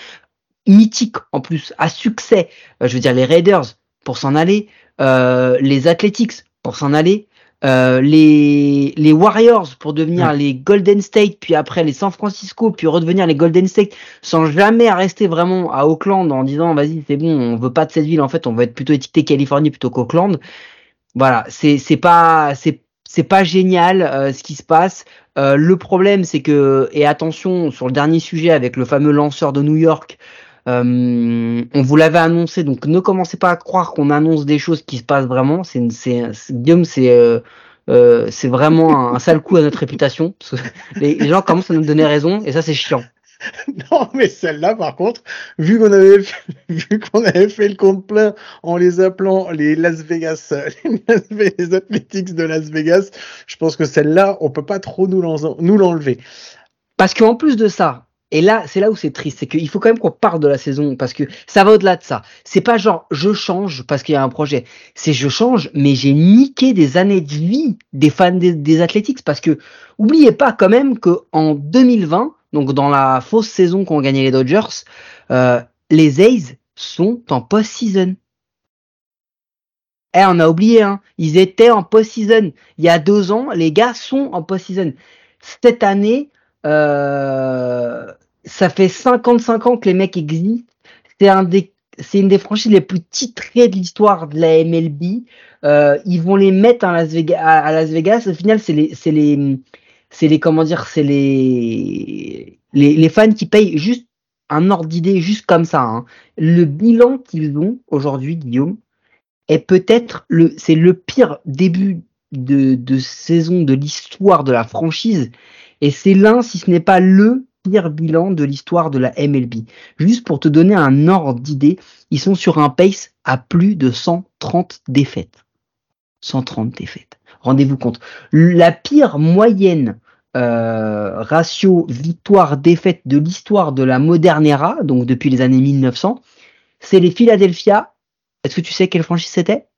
S3: mythiques en plus à succès. Euh, je veux dire les Raiders pour s'en aller, euh, les Athletics pour s'en aller, euh, les, les Warriors pour devenir les Golden State, puis après les San Francisco, puis redevenir les Golden State, sans jamais rester vraiment à Auckland en disant vas-y c'est bon, on veut pas de cette ville, en fait on veut être plutôt étiqueté Californie plutôt qu'Auckland. Voilà, c'est c'est pas c'est c'est pas génial euh, ce qui se passe. Euh, le problème c'est que et attention sur le dernier sujet avec le fameux lanceur de New York. On vous l'avait annoncé, donc ne commencez pas à croire qu'on annonce des choses qui se passent vraiment. C'est, c'est, Guillaume, c'est, euh, c'est vraiment un, sale coup à notre réputation. les, gens commencent à nous donner raison et ça c'est chiant.
S1: Non, mais celle-là, par contre, vu qu'on avait, fait, vu qu'on avait fait le compte plein en les appelant les Las Vegas, les, les Athletics de Las Vegas, je pense que celle-là, on peut pas trop nous l'enlever.
S3: Parce qu'en plus de ça, et là, c'est là où c'est triste, c'est qu'il faut quand même qu'on parle de la saison parce que ça va au-delà de ça. C'est pas genre je change parce qu'il y a un projet. C'est je change, mais j'ai niqué des années de vie des fans des, Athletics parce que oubliez pas quand même que en 2020, donc dans la fausse saison qu'ont gagné les Dodgers, euh, les A's sont en post-season. Eh, on a oublié, hein. Ils étaient en post-season. Il y a deux ans, les gars sont en post-season. Cette année, euh, ça fait 55 ans que les mecs existent. C'est un des c'est une des franchises les plus titrées de l'histoire de la MLB. Euh, ils vont les mettre à Las Vegas. Au final, c'est les, c'est les, c'est les, comment dire, c'est les, les, les, fans qui payent juste un ordre d'idée, juste comme ça. Hein. Le bilan qu'ils ont aujourd'hui, Guillaume, est peut-être le, c'est le pire début de, de saison de l'histoire de la franchise. Et c'est l'un, si ce n'est pas le pire bilan de l'histoire de la MLB. Juste pour te donner un ordre d'idée, ils sont sur un pace à plus de 130 défaites. 130 défaites. Rendez-vous compte. La pire moyenne euh, ratio victoire-défaite de l'histoire de la moderne era, donc depuis les années 1900, c'est les Philadelphia. Est-ce que tu sais quelle franchise c'était?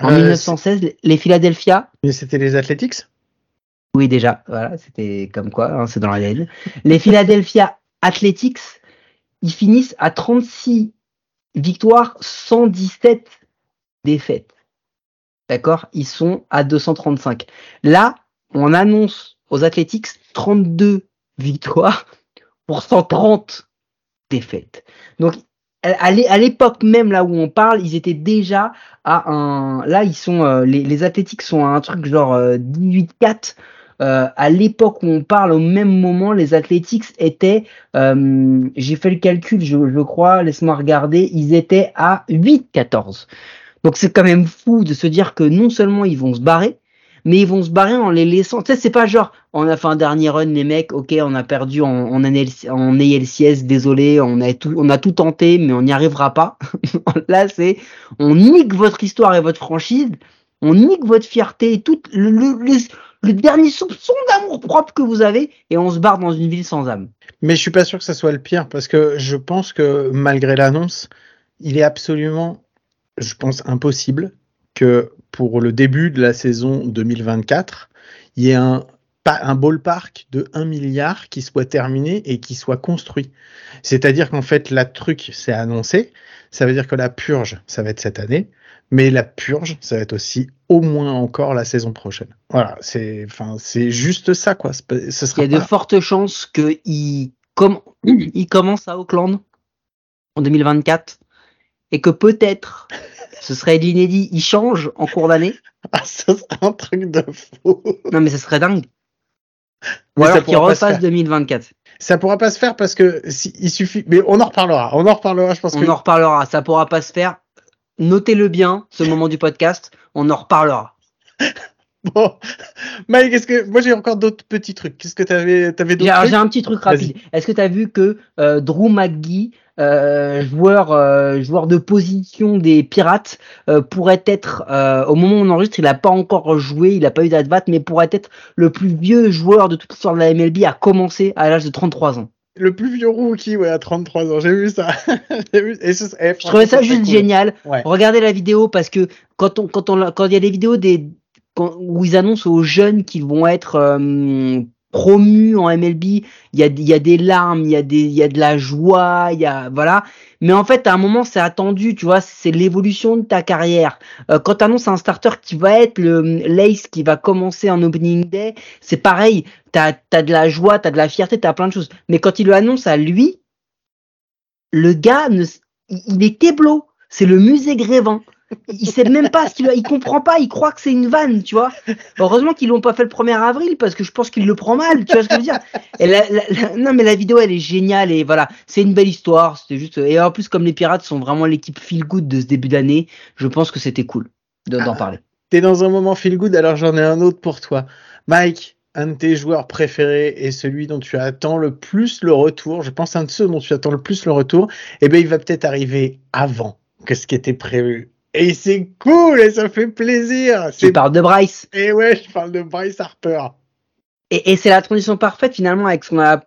S3: En 1916, euh, les Philadelphia?
S1: Mais c'était les Athletics?
S3: Oui, déjà, voilà, c'était comme quoi, hein, c'est dans la. Les Philadelphia Athletics, ils finissent à 36 victoires, 117 défaites. D'accord? Ils sont à 235. Là, on annonce aux Athletics 32 victoires pour 130 défaites. Donc, à l'époque même là où on parle, ils étaient déjà à un. Là, ils sont euh, les, les Athletics sont à un truc genre 18-4 euh, à l'époque où on parle, au même moment, les Athletics étaient, euh, j'ai fait le calcul, je, crois, laisse-moi regarder, ils étaient à 8-14. Donc c'est quand même fou de se dire que non seulement ils vont se barrer, mais ils vont se barrer en les laissant. Tu sais, c'est pas genre, on a fait un dernier run, les mecs, ok, on a perdu en, en, ALCS, désolé, on a, tout, on a tout tenté, mais on n'y arrivera pas. Là, c'est, on nique votre histoire et votre franchise, on nique votre fierté tout le dernier soupçon d'amour propre que vous avez et on se barre dans une ville sans âme.
S1: Mais je suis pas sûr que ça soit le pire parce que je pense que malgré l'annonce, il est absolument, je pense, impossible que pour le début de la saison 2024, il y ait un un ballpark de 1 milliard qui soit terminé et qui soit construit. C'est-à-dire qu'en fait, la truc, c'est annoncé. Ça veut dire que la purge, ça va être cette année. Mais la purge, ça va être aussi au moins encore la saison prochaine. Voilà, c'est, enfin, c'est juste ça, quoi. Ce
S3: sera Il y a de fortes chances qu'il com il commence à Auckland en 2024 et que peut-être ce serait l'inédit, il change en cours d'année.
S1: Ah, ça serait un truc de fou.
S3: Non, mais ce serait dingue. Ou alors qu'il refasse 2024.
S1: ça pourra pas se faire parce que si, il suffit. Mais on en reparlera. On en reparlera. Je pense
S3: On
S1: que.
S3: en reparlera. Ça pourra pas se faire. Notez-le bien, ce moment du podcast. On en reparlera.
S1: Bon, Mike, est-ce que moi j'ai encore d'autres petits trucs Qu'est-ce que t'avais, t'avais
S3: J'ai
S1: d'autres
S3: j'ai un petit truc rapide. Est-ce que tu as vu que euh, Drew McGee, euh, joueur, euh, joueur de position des Pirates, euh, pourrait être, euh, au moment où on enregistre, il n'a pas encore joué, il n'a pas eu d'advat, mais pourrait être le plus vieux joueur de toute l'histoire de la MLB à commencer à l'âge de 33 ans.
S1: Le plus vieux rookie, ouais, à 33 ans. J'ai vu ça. J'ai vu. Et ce- eh,
S3: Je trouvais ça juste
S1: cool.
S3: génial.
S1: Ouais.
S3: Regardez la vidéo parce que quand on quand on quand il y a des vidéos des quand- où ils annoncent aux jeunes qu'ils vont être euh, promus en MLB, il y a y a des larmes, il y a des y a de la joie, il y a voilà. Mais en fait, à un moment, c'est attendu, tu vois, c'est l'évolution de ta carrière. Euh, quand tu annonces un starter qui va être le l'ace qui va commencer en opening day, c'est pareil. T'as as de la joie, t'as de la fierté, t'as plein de choses. Mais quand il le annonce à lui, le gars, ne, il est téblo. C'est le musée Grévin. Il sait même pas ce qu'il a, il comprend pas, il croit que c'est une vanne, tu vois. Heureusement qu'ils l'ont pas fait le 1er avril parce que je pense qu'il le prend mal, tu vois ce que je veux dire. Et la- la- la- non mais la vidéo elle est géniale et voilà, c'est une belle histoire, c'était juste et en plus comme les pirates sont vraiment l'équipe feel good de ce début d'année, je pense que c'était cool de- d'en
S1: Ah.
S3: parler.
S1: T'es dans un moment feel good, alors j'en ai un autre pour toi. Mike, un de tes joueurs préférés et celui dont tu attends le plus le retour, je pense un de ceux dont tu attends le plus le retour, eh ben il va peut-être arriver avant que ce qui était prévu. Et c'est cool et ça fait plaisir.
S3: Tu parles de Bryce.
S1: et ouais, je parle de Bryce Harper.
S3: Et, et c'est la transition parfaite finalement avec ce qu'on a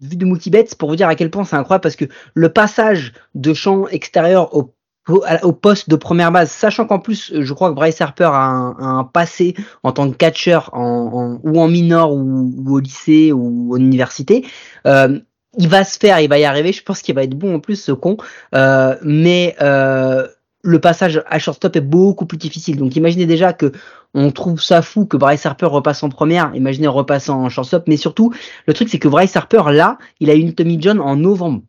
S3: vu de Multibets pour vous dire à quel point c'est incroyable parce que le passage de champ extérieur au, au, à- poste de première base, sachant qu'en plus je crois que Bryce Harper a un, a un passé en tant que catcher en, en- ou en minor ou, ou au lycée ou en université, euh, il va se faire, il va y arriver. Je pense qu'il va être bon en plus ce con, Euh, mais euh, le passage à shortstop est beaucoup plus difficile. Donc imaginez déjà que on trouve ça fou que Bryce Harper repasse en première, imaginez repassant en shortstop, mais surtout, le truc c'est que Bryce Harper, là, il a eu une Tommy John en novembre.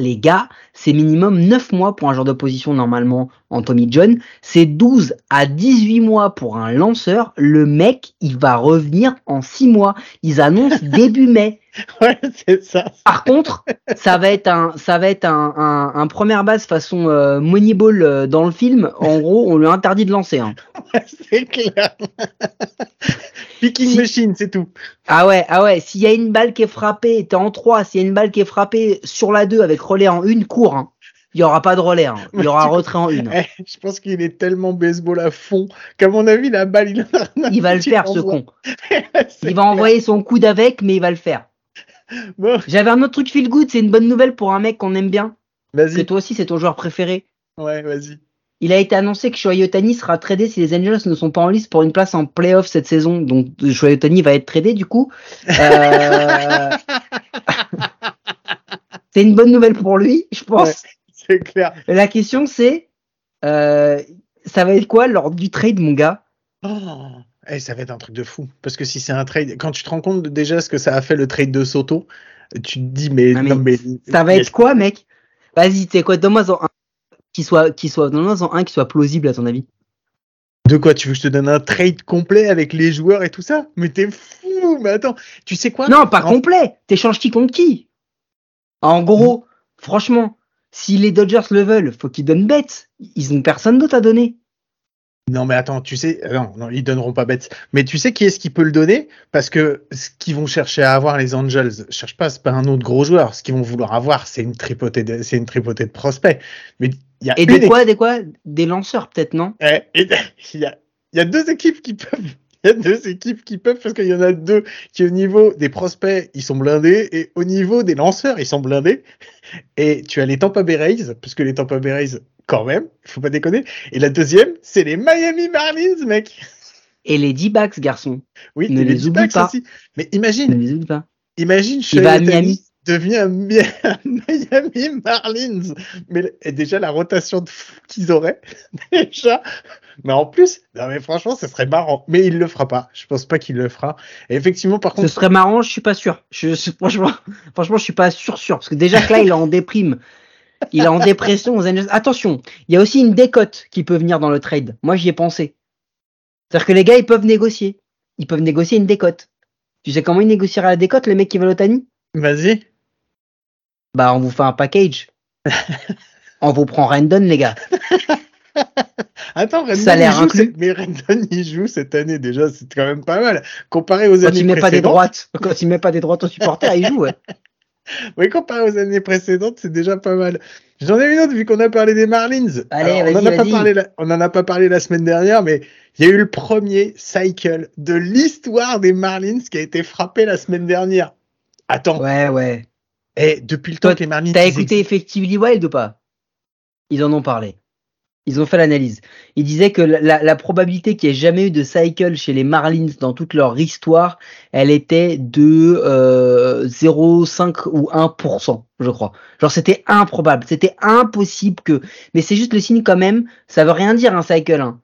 S3: Les gars, c'est minimum 9 mois pour un genre de position normalement en Tommy John, c'est 12 à 18 mois pour un lanceur, le mec, il va revenir en 6 mois. Ils annoncent début mai.
S1: Ouais, c'est ça.
S3: Par contre, ça va être un, ça va être un, un, un première base façon euh, Moneyball euh, dans le film. En gros, on lui interdit de lancer. Hein.
S1: c'est clair. Picking
S3: Si-
S1: machine, c'est tout.
S3: Ah ouais, ah ouais, s'il y a une balle qui est frappée, t'es en 3, s'il y a une balle qui est frappée sur la 2 avec relais en 1, cours. Hein. Il y aura pas de relais, hein. il y aura un retrait en 1.
S1: Eh, je pense qu'il est tellement baseball à fond qu'à mon avis, la balle, il,
S3: Il va le faire ce con. Il va envoyer son coude avec, mais il va le faire.
S1: Bon,
S3: J'avais un autre truc feel good, c'est une bonne nouvelle pour un mec qu'on aime bien. Que
S1: vas-y.
S3: toi aussi, c'est ton joueur préféré.
S1: Ouais, vas-y.
S3: Il a été annoncé que Shohei Otani sera tradé si les Angels ne sont pas en liste pour une place en playoff cette saison. Donc Shohei Otani va être tradé du coup. Euh, c'est une bonne nouvelle pour lui, je pense.
S1: Ouais. C'est clair.
S3: La question c'est, euh, ça va être quoi lors du trade, mon gars?
S1: Oh, ça va être un truc de fou. Parce que si c'est un trade, quand tu te rends compte de déjà ce que ça a fait le trade de Soto, tu te dis, mais,
S3: Ah, mais
S1: non, mais.
S3: Ça va
S1: mais-
S3: être quoi, mec? Vas-y, tu sais quoi, donne-moi un qui soit, qui soit, en un qui soit plausible à ton avis?
S1: De quoi Tu veux que je te donne un trade complet avec les joueurs et tout ça? Mais t'es fou Mais attends, tu sais quoi?
S3: Non, pas
S1: En-
S3: complet. T'échanges qui contre qui? En gros, franchement, si les Dodgers le veulent, faut qu'ils donnent bête. Ils ont personne d'autre à donner.
S1: Non, mais attends, tu sais, non, non, ils donneront pas bête. Mais tu sais qui est-ce qui peut le donner? Parce que ce qu'ils vont chercher à avoir, les Angels, cherche pas, c'est pas un autre gros joueur. Ce qu'ils vont vouloir avoir, c'est une tripotée de, c'est une tripotée de prospects. Mais y a
S3: Et des quoi, des quoi? Des lanceurs, peut-être, non?
S1: Il y, a, il y a deux équipes qui peuvent. Il y a deux équipes qui peuvent parce qu'il y en a deux qui au niveau des prospects ils sont blindés et au niveau des lanceurs ils sont blindés. Et tu as les Tampa Bay Rays parce que les Tampa Bay Rays quand même, faut pas déconner. Et la deuxième c'est les Miami Marlins mec.
S3: Et les D-backs, garçon.
S1: Oui,
S3: Ne
S1: les
S3: les oublie pas.
S1: aussi. Mais
S3: Ne
S1: imagine,
S3: les oublie pas.
S1: imagine
S3: Il va à
S1: Shohei
S3: Miami.
S1: Devient un Mi- un Miami Marlins. Mais et déjà la rotation de fou qu'ils auraient déjà. Mais en plus, non mais franchement, ce serait marrant. Mais il le fera pas. Je pense pas qu'il le fera. Et effectivement, par
S3: Ce
S1: contre,
S3: serait marrant, je suis pas sûr. Je, je- franchement, franchement, je suis pas sûr sûr parce que déjà que là, il est en déprime. Il est en dépression aux Angels. Attention, il y a aussi une décote qui peut venir dans le trade. Moi, j'y ai pensé. C'est-à-dire que les gars, ils peuvent négocier. Ils peuvent négocier une décote. Tu sais comment ils négocieraient la décote, les mecs qui veulent Otani
S1: Vas-y.
S3: Bah, on vous fait un package. on vous prend Rendon, les gars.
S1: Attends, Rendon,
S3: Salaire
S1: il joue,
S3: inclus.
S1: mais Rendon, il joue cette année déjà, c'est quand même pas mal. Comparé aux
S3: Quand
S1: années
S3: il met pas des
S1: précédentes.
S3: droites, quand il met pas des droites aux supporters, il joue, ouais.
S1: Oui, comparé aux années précédentes, c'est déjà pas mal. J'en ai une autre vu qu'on a parlé des Marlins.
S3: Allez,
S1: Alors, on en
S3: vas-y,
S1: a pas
S3: vas-y.
S1: parlé, la- on en a pas parlé la semaine dernière, mais il y a eu le premier cycle de l'histoire des Marlins qui a été frappé la semaine dernière. Attends,
S3: Ouais, ouais.
S1: Et depuis le temps
S3: Toi,
S1: que les Marlins.
S3: T'as écouté
S1: existent-
S3: Effectively Wild ou pas? Ils en ont parlé. Ils ont fait l'analyse. Ils disaient que la, la probabilité qu'il n'y ait jamais eu de cycle chez les Marlins dans toute leur histoire, elle était de euh, 0,5 ou 1%, je crois. Genre c'était improbable, c'était impossible que... Mais c'est juste le signe quand même, ça veut rien dire un cycle. Hein.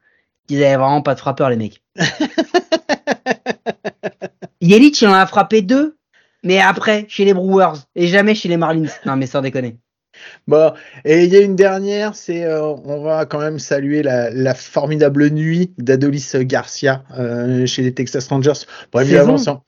S3: Ils avaient vraiment pas de frappeur les mecs. Yelich, il en a frappé deux, mais après, chez les Brewers, et jamais chez les Marlins. Non mais sans déconner.
S1: Bon, et il y a une dernière, c'est euh, on va quand même saluer la, la formidable nuit d'Adolis Garcia euh, chez les Texas Rangers. Bon, évidemment, sans-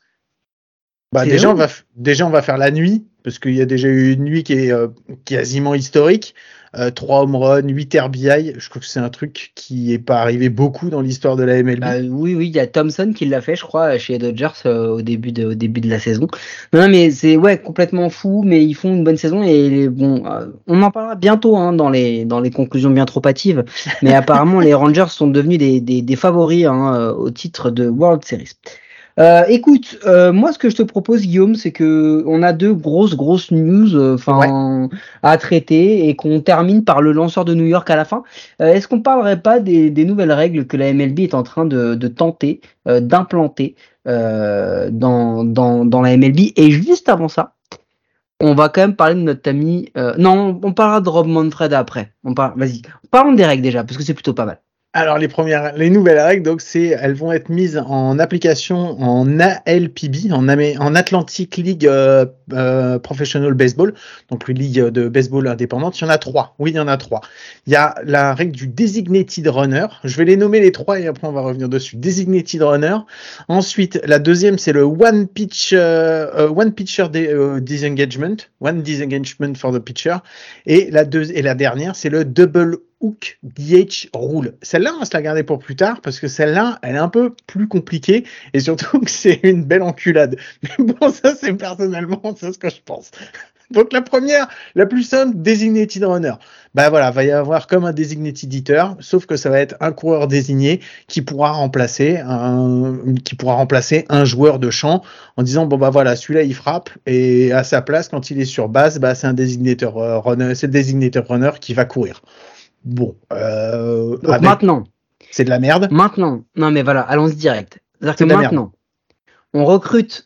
S1: bah, déjà, on va déjà, on va faire la nuit, parce qu'il y a déjà eu une nuit qui est euh, quasiment historique. Euh, 3 home runs, 8 RBI. Je crois que c'est un truc qui est pas arrivé beaucoup dans l'histoire de la MLB.
S3: Bah, oui, oui, il y a Thompson qui l'a fait, je crois, chez les Dodgers euh, au début de au début de la saison. Non, non, mais c'est ouais complètement fou, mais ils font une bonne saison et bon, euh, on en parlera bientôt hein, dans les dans les conclusions bien trop hâtives. Mais apparemment, les Rangers sont devenus des des, des favoris hein, euh, au titre de World Series. Euh, écoute, euh, moi ce que je te propose Guillaume, c'est que on a deux grosses grosses news, euh, enfin à traiter et qu'on termine par le lanceur de New York à la fin. Euh, Est-ce qu'on parlerait pas des, des nouvelles règles que la MLB est en train de, de tenter euh, d'implanter euh, dans, dans, dans la MLB Et juste avant ça, on va quand même parler de notre ami. euh, non, on parlera de Rob Manfred après. On parle, vas-y, parlons des règles déjà parce que c'est plutôt pas mal.
S1: Alors les nouvelles règles, donc c'est, elles vont être mises en application en ALPB, en, Atlantic League euh, euh, Professional Baseball, donc une ligue de baseball indépendante. Il y en a trois. Oui, il y en a trois. Il y a la règle du designated runner. Je vais les nommer les trois et après on va revenir dessus. Designated runner. Ensuite, la deuxième c'est le one pitch, euh, pitcher disengagement, one disengagement for the pitcher. Et la deux, et la dernière c'est le double hook DH rule. Celle-là, on va se la garder pour plus tard parce que celle-là, elle est un peu plus compliquée et surtout que c'est une belle enculade. Mais bon, ça, c'est personnellement, c'est ce que je pense. Donc la première, la plus simple, designated runner. Bah voilà, va y avoir comme un designated hitter, sauf que ça va être un coureur désigné qui pourra remplacer un, qui pourra remplacer un joueur de champ en disant bon bah voilà, celui-là il frappe et à sa place quand il est sur base, bah c'est un designated euh, runner, c'est le designated runner qui va courir. Bon, euh,
S3: Donc
S1: avec-
S3: maintenant,
S1: c'est de la merde.
S3: maintenant, non mais voilà, allons-y direct. C'est-à-dire que maintenant, on recrute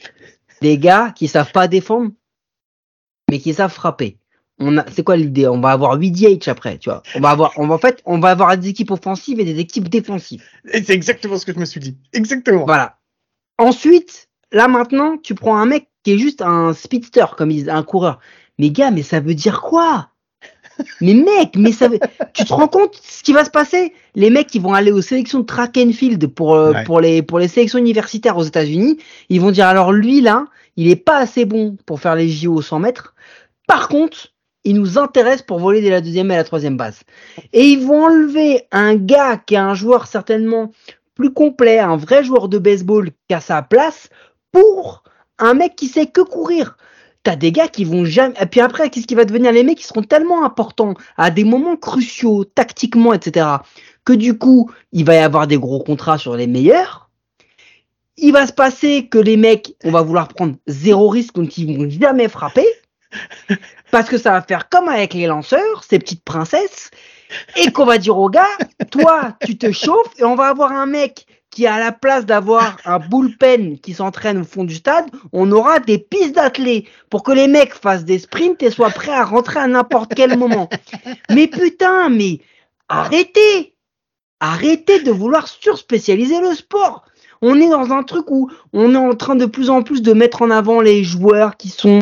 S3: des gars qui savent pas défendre, mais qui savent frapper. On a, c'est quoi l'idée? On va avoir 8 DH après, tu vois. On va avoir, on va, en fait, on va avoir des équipes offensives et des équipes défensives.
S1: Et c'est exactement ce que je me suis dit. Exactement.
S3: Voilà. Ensuite, là maintenant, tu prends un mec qui est juste un speedster, comme ils disent, un coureur. Mais gars, mais ça veut dire quoi? Mais mec, mais ça veut... tu te rends compte ce qui va se passer? Les mecs qui vont aller aux sélections de track and field pour euh,
S1: Ouais.
S3: pour les pour les sélections universitaires aux États-Unis, ils vont dire alors lui là, il est pas assez bon pour faire les JO au 100 mètres. Par contre, il nous intéresse pour voler dès la deuxième et la troisième base. Et ils vont enlever un gars qui est un joueur certainement plus complet, un vrai joueur de baseball qui a sa place pour un mec qui sait que courir. T'as des gars qui vont jamais. Et puis après, qu'est-ce qui va devenir? Les mecs qui seront tellement importants à des moments cruciaux, tactiquement, etc., que du coup, il va y avoir des gros contrats sur les meilleurs. Il va se passer que les mecs, on va vouloir prendre zéro risque, donc ils vont jamais frapper. Parce que ça va faire comme avec les lanceurs, ces petites princesses, et qu'on va dire aux gars, toi, tu te chauffes, et on va avoir un mec qui, à la place d'avoir un bullpen qui s'entraîne au fond du stade, on aura des pistes d'athlètes. Pour que les mecs fassent des sprints et soient prêts à rentrer à n'importe quel moment. Mais putain, mais arrêtez. Arrêtez de vouloir surspécialiser le sport. On est dans un truc où on est en train de plus en plus de mettre en avant les joueurs qui sont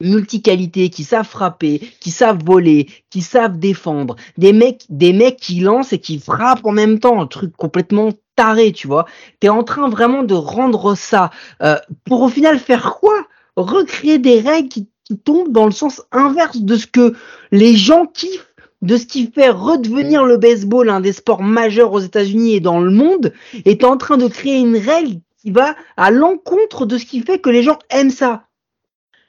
S3: multiqualités, qui savent frapper, qui savent voler, qui savent défendre, des mecs, des mecs qui lancent et qui frappent en même temps, un truc complètement taré, tu vois. T'es en train vraiment de rendre ça euh, pour au final faire quoi? Recréer des règles qui, qui tombent dans le sens inverse de ce que les gens kiffent, de ce qui fait redevenir le baseball un des sports majeurs aux États-Unis et dans le monde, est en train de créer une règle qui va à l'encontre de ce qui fait que les gens aiment ça.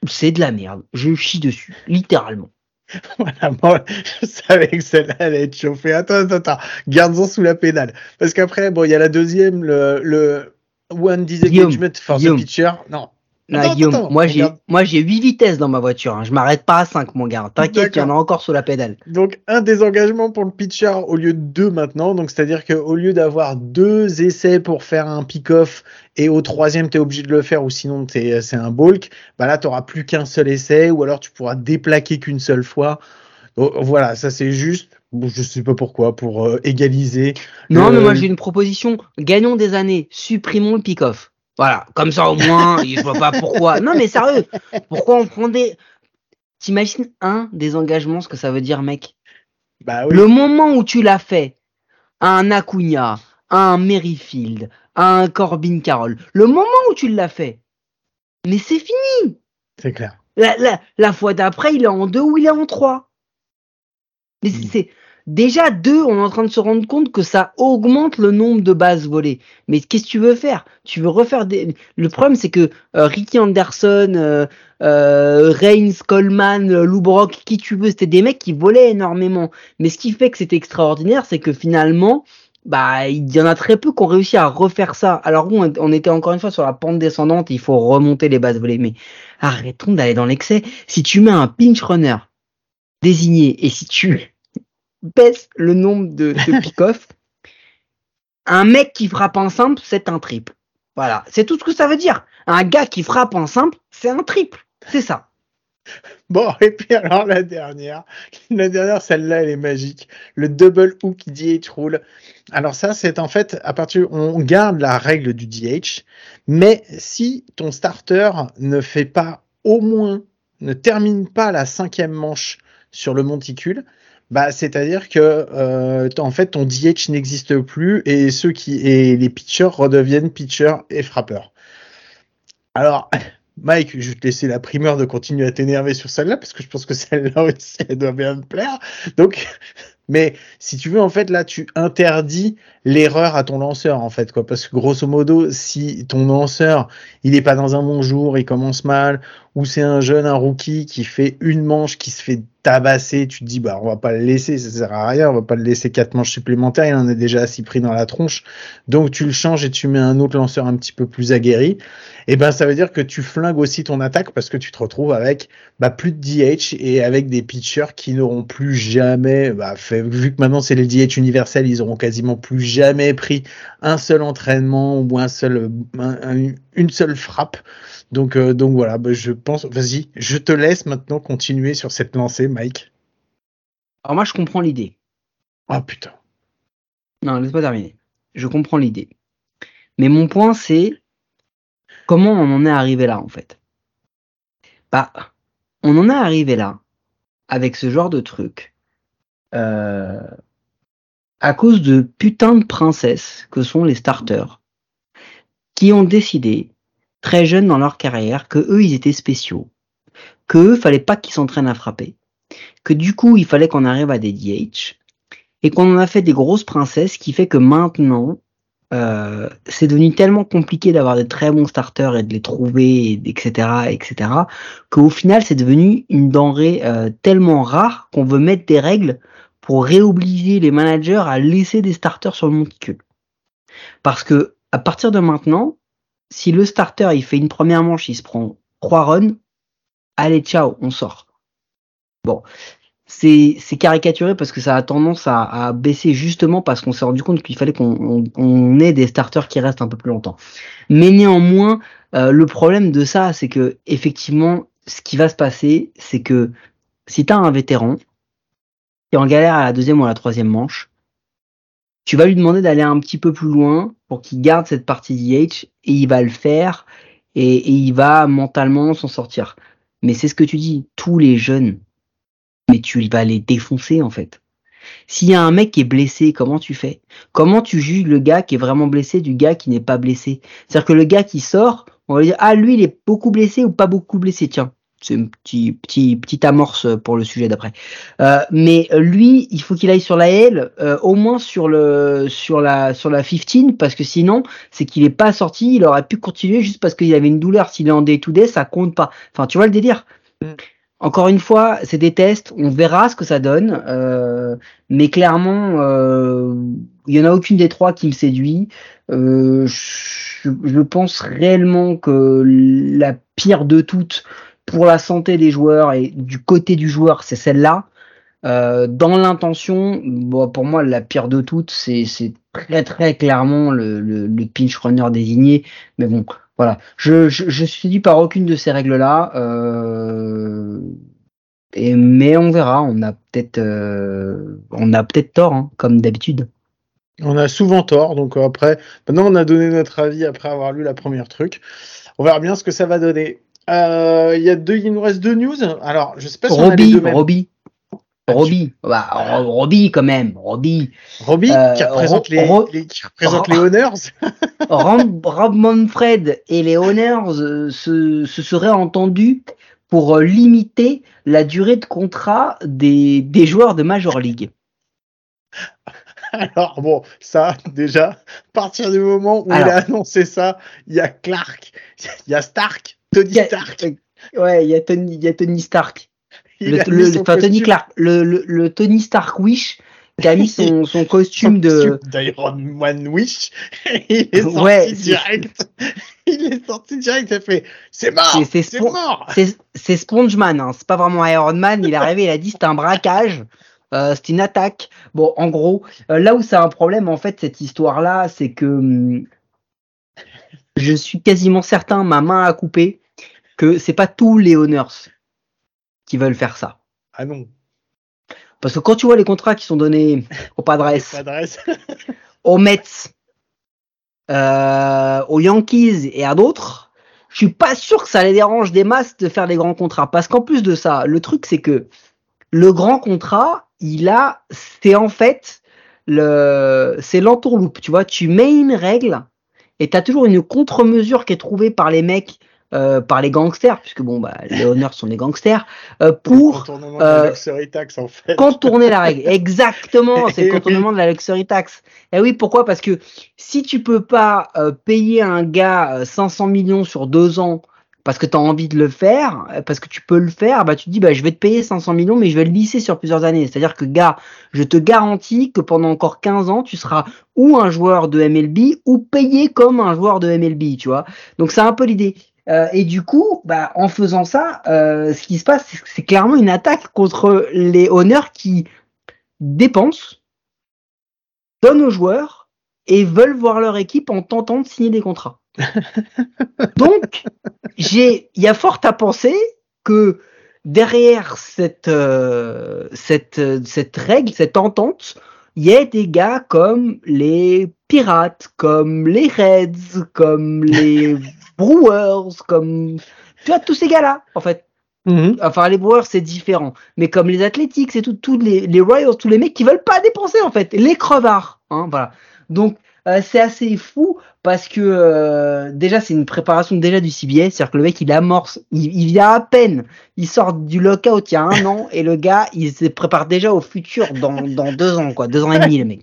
S3: C'est de la merde. Je chie dessus, littéralement.
S1: Voilà, moi, je savais que celle-là allait être chauffée. Attends, attends, attends. Garde-en sous la pédale. Parce qu'après, bon, il y a la deuxième, le, le One Disengagement for the. Pitcher. Non. Attends,
S3: Guillaume,
S1: attends,
S3: moi j'ai moi j'ai 8 vitesses dans ma voiture. hein. Je m'arrête pas à 5, mon gars. T'inquiète, il y en a encore sous la pédale.
S1: Donc, un désengagement pour le pitcher au lieu de deux maintenant. Donc, c'est-à-dire qu'au lieu d'avoir deux essais pour faire un pick-off et au troisième, tu es obligé de le faire ou sinon t'es- c'est un bulk, bah là, tu n'auras plus qu'un seul essai ou alors tu pourras déplaquer qu'une seule fois. Donc, voilà, ça c'est juste, je sais pas pourquoi, pour euh, égaliser.
S3: Non,
S1: le-
S3: mais moi j'ai une proposition. Gagnons des années, supprimons le pick-off. Voilà, comme ça au moins, je vois pas pourquoi. Non, mais sérieux, pourquoi on prend des. T'imagines un des engagements, ce que ça veut dire, mec?
S1: Bah oui.
S3: Le moment où tu l'as fait à un Acuna, à un Merrifield, à un Corbin Carroll, le moment où tu l'as fait, mais c'est fini.
S1: C'est clair.
S3: La, la, la fois d'après, il est en deux ou il est en trois. Mais
S1: Mm.
S3: c'est déjà deux, on est en train de se rendre compte que ça augmente le nombre de bases volées. Mais qu'est-ce que tu veux faire? Tu veux refaire des. Le problème, c'est que euh, Ricky Anderson, euh, euh, Reigns, Coleman, euh, Lou Brock, qui tu veux, c'était des mecs qui volaient énormément. Mais ce qui fait que c'était extraordinaire, c'est que finalement, bah, il y en a très peu qui ont réussi à refaire ça. Alors on, on était encore une fois sur la pente descendante, il faut remonter les bases volées. Mais arrêtons d'aller dans l'excès. Si tu mets un pinch runner désigné et si tu baisses le nombre de, de pick-off, un mec qui frappe en simple, c'est un triple. Voilà, c'est tout ce que ça veut dire. Un gars qui frappe en simple, c'est un triple. C'est ça.
S1: Bon, et puis alors la dernière, la dernière, celle-là, elle est magique. Le double hook DH rule. Alors ça, c'est en fait, à partir, on garde la règle du DH, mais si ton starter ne fait pas au moins, ne termine pas la cinquième manche sur le monticule, bah, c'est-à-dire que euh, en fait ton DH n'existe plus et ceux qui et les pitchers redeviennent pitchers et frappeurs. Alors, Mike, je vais te laisser la primeur de continuer à t'énerver sur celle-là parce que je pense que celle-là aussi elle doit bien te plaire. Donc, mais si tu veux en fait là tu interdis l'erreur à ton lanceur en fait quoi parce que grosso modo si ton lanceur il est pas dans un bon jour, il commence mal ou c'est un jeune un rookie qui fait une manche qui se fait tabasser, tu te dis bah on va pas le laisser, ça sert à rien, on va pas le laisser quatre manches supplémentaires, il en est déjà assez pris dans la tronche. Donc tu le changes et tu mets un autre lanceur un petit peu plus aguerri. Et ben ça veut dire que tu flingues aussi ton attaque parce que tu te retrouves avec bah, plus de DH et avec des pitchers qui n'auront plus jamais bah, vu que maintenant c'est les DH universels, ils auront quasiment plus jamais pris un seul entraînement ou un seul un- un- une seule frappe. Donc euh, donc voilà, bah, je pense vas-y, je te laisse maintenant continuer sur cette lancée Mike.
S3: Alors moi, je comprends l'idée.
S1: Ah putain.
S3: Non, laisse pas terminer. Je comprends l'idée. Mais mon point, c'est comment on en est arrivé là, en fait. Bah, on en est arrivé là avec ce genre de truc euh, à cause de putain de princesses que sont les starters qui ont décidé très jeunes dans leur carrière que eux ils étaient spéciaux, que eux fallait pas qu'ils s'entraînent à frapper, que du coup il fallait qu'on arrive à des DH et qu'on en a fait des grosses princesses qui fait que maintenant euh, c'est devenu tellement compliqué d'avoir de très bons starters et de les trouver, et- etc., etc., qu'au final c'est devenu une denrée euh, tellement rare qu'on veut mettre des règles pour réobliger les managers à laisser des starters sur le monticule. Parce que à partir de maintenant, si le starter il fait une première manche, il se prend trois runs, allez ciao, on sort. Bon, c'est caricaturé parce que ça a tendance à, baisser justement parce qu'on s'est rendu compte qu'il fallait qu'on on, ait des starters qui restent un peu plus longtemps. Mais néanmoins, euh, le problème de ça, c'est que effectivement, ce qui va se passer, c'est que si tu un vétéran qui est en galère à la deuxième ou à la troisième manche, tu vas lui demander d'aller un petit peu plus loin pour qu'il garde cette partie DH et il va le faire et, et il va mentalement s'en sortir. Mais c'est ce que tu dis, tous les jeunes, mais tu vas les défoncer en fait. S'il y a un mec qui est blessé, comment tu fais? Comment tu juges le gars qui est vraiment blessé du gars qui n'est pas blessé? C'est-à-dire que le gars qui sort, On va dire, ah, lui, il est beaucoup blessé ou pas beaucoup blessé, tiens. C'est une petit, petit, petite amorce pour le sujet d'après. Euh, mais lui, il faut qu'il aille sur la L, euh, au moins sur le, sur la, sur la 15, parce que sinon, c'est qu'il est pas sorti, il aurait pu continuer juste parce qu'il avait une douleur. S'il est en day to day, ça compte pas. Enfin, tu vois le délire. Mm. Encore une fois, c'est des tests, on verra ce que ça donne, euh, mais clairement, euh, il y en a aucune des trois qui me séduit. Euh, je, je, pense réellement que la pire de toutes pour la santé des joueurs et du côté du joueur, c'est celle-là. Euh, dans l'intention, pour moi, la pire de toutes, c'est très très clairement le, pinch runner désigné. Mais bon, voilà. Je, je, suis dit par aucune de ces règles-là. Euh, mais on verra. On a peut-être euh, on a peut-être tort, hein, comme d'habitude.
S1: On a souvent tort. Donc après, maintenant on a donné notre avis après avoir lu la première truc. On verra bien ce que ça va donner. Euh, il y a deux, il nous reste deux news. Alors, je sais pas si
S3: Robbie, on a les deux. Robbie. Robbie, bah, Robbie quand même, Robbie.
S1: Robbie euh, qui représente, les, Ro les, qui représente les Honors.
S3: Rob, Rob Manfred et les Honors se, se seraient entendus pour limiter la durée de contrat des, des joueurs de Major League.
S1: Alors bon, ça déjà, à partir du moment où Alors, il a annoncé ça, il y a Clark, il y a Stark, Tony Stark.
S3: Ouais, il y a Tony, il y a Tony Stark. Il le, le, enfin, Tony Clark, le, le, le, Tony Stark Wish qui a mis son, son costume de
S1: d'Iron Man Wish. il est sorti ouais, direct. il est sorti direct. Il a fait c'est mort. C'est.
S3: C'est Spongeman. Hein. C'est pas vraiment Iron Man. Il est arrivé. Il a dit c'est un braquage. Euh, c'est une attaque. Bon, en gros, euh, là où c'est un problème, en fait, cette histoire-là, c'est que hum, je suis quasiment certain, ma main a coupé, que c'est pas tous les Honors qui veulent faire ça.
S1: Ah non.
S3: Parce que quand tu vois les contrats qui sont donnés aux Padres, aux Mets, euh, aux Yankees et à d'autres, je suis pas sûr que ça les dérange des masses de faire des grands contrats. Parce qu'en plus de ça, le truc c'est que le grand contrat, il a, c'est en fait le, c'est l'entourloupe. Tu vois, tu mets une règle et tu as toujours une contre-mesure qui est trouvée par les mecs, euh, par les gangsters, puisque bon, bah, les honneurs sont des gangsters, euh, pour
S1: euh, la tax, en fait.
S3: contourner la règle. Exactement, c'est le contournement de la luxury tax. Et oui, pourquoi? Parce que si tu peux pas euh, payer un gars 500 euh, millions sur deux ans parce que tu as envie de le faire, parce que tu peux le faire, bah tu te dis bah je vais te payer 500 millions mais je vais le lisser sur plusieurs années. C'est-à-dire que gars, je te garantis que pendant encore 15 ans, tu seras ou un joueur de MLB ou payé comme un joueur de MLB, tu vois. Donc c'est un peu l'idée. Euh, et du coup, bah, en faisant ça, euh, ce qui se passe, c'est clairement une attaque contre les honneurs qui dépensent, donnent aux joueurs et veulent voir leur équipe en tentant de signer des contrats. Donc, il y a fort à penser que derrière cette, euh, cette, cette règle, cette entente, il y a des gars comme les Pirates, comme les Reds, comme les Brewers, comme tu vois tous ces gars-là, en fait. Mm-hmm. Enfin, les Brewers, c'est différent. Mais comme les Athletics et tout, tous les, les Royals, tous les mecs qui veulent pas dépenser, en fait. Les crevards. Hein, voilà. Donc, euh, c'est assez fou parce que euh, déjà c'est une préparation déjà du CBS, c'est-à-dire que le mec il amorce, il, il vient à peine, il sort du lockout il y a un an et le gars il se prépare déjà au futur dans, dans deux ans quoi, deux ans et demi le mec.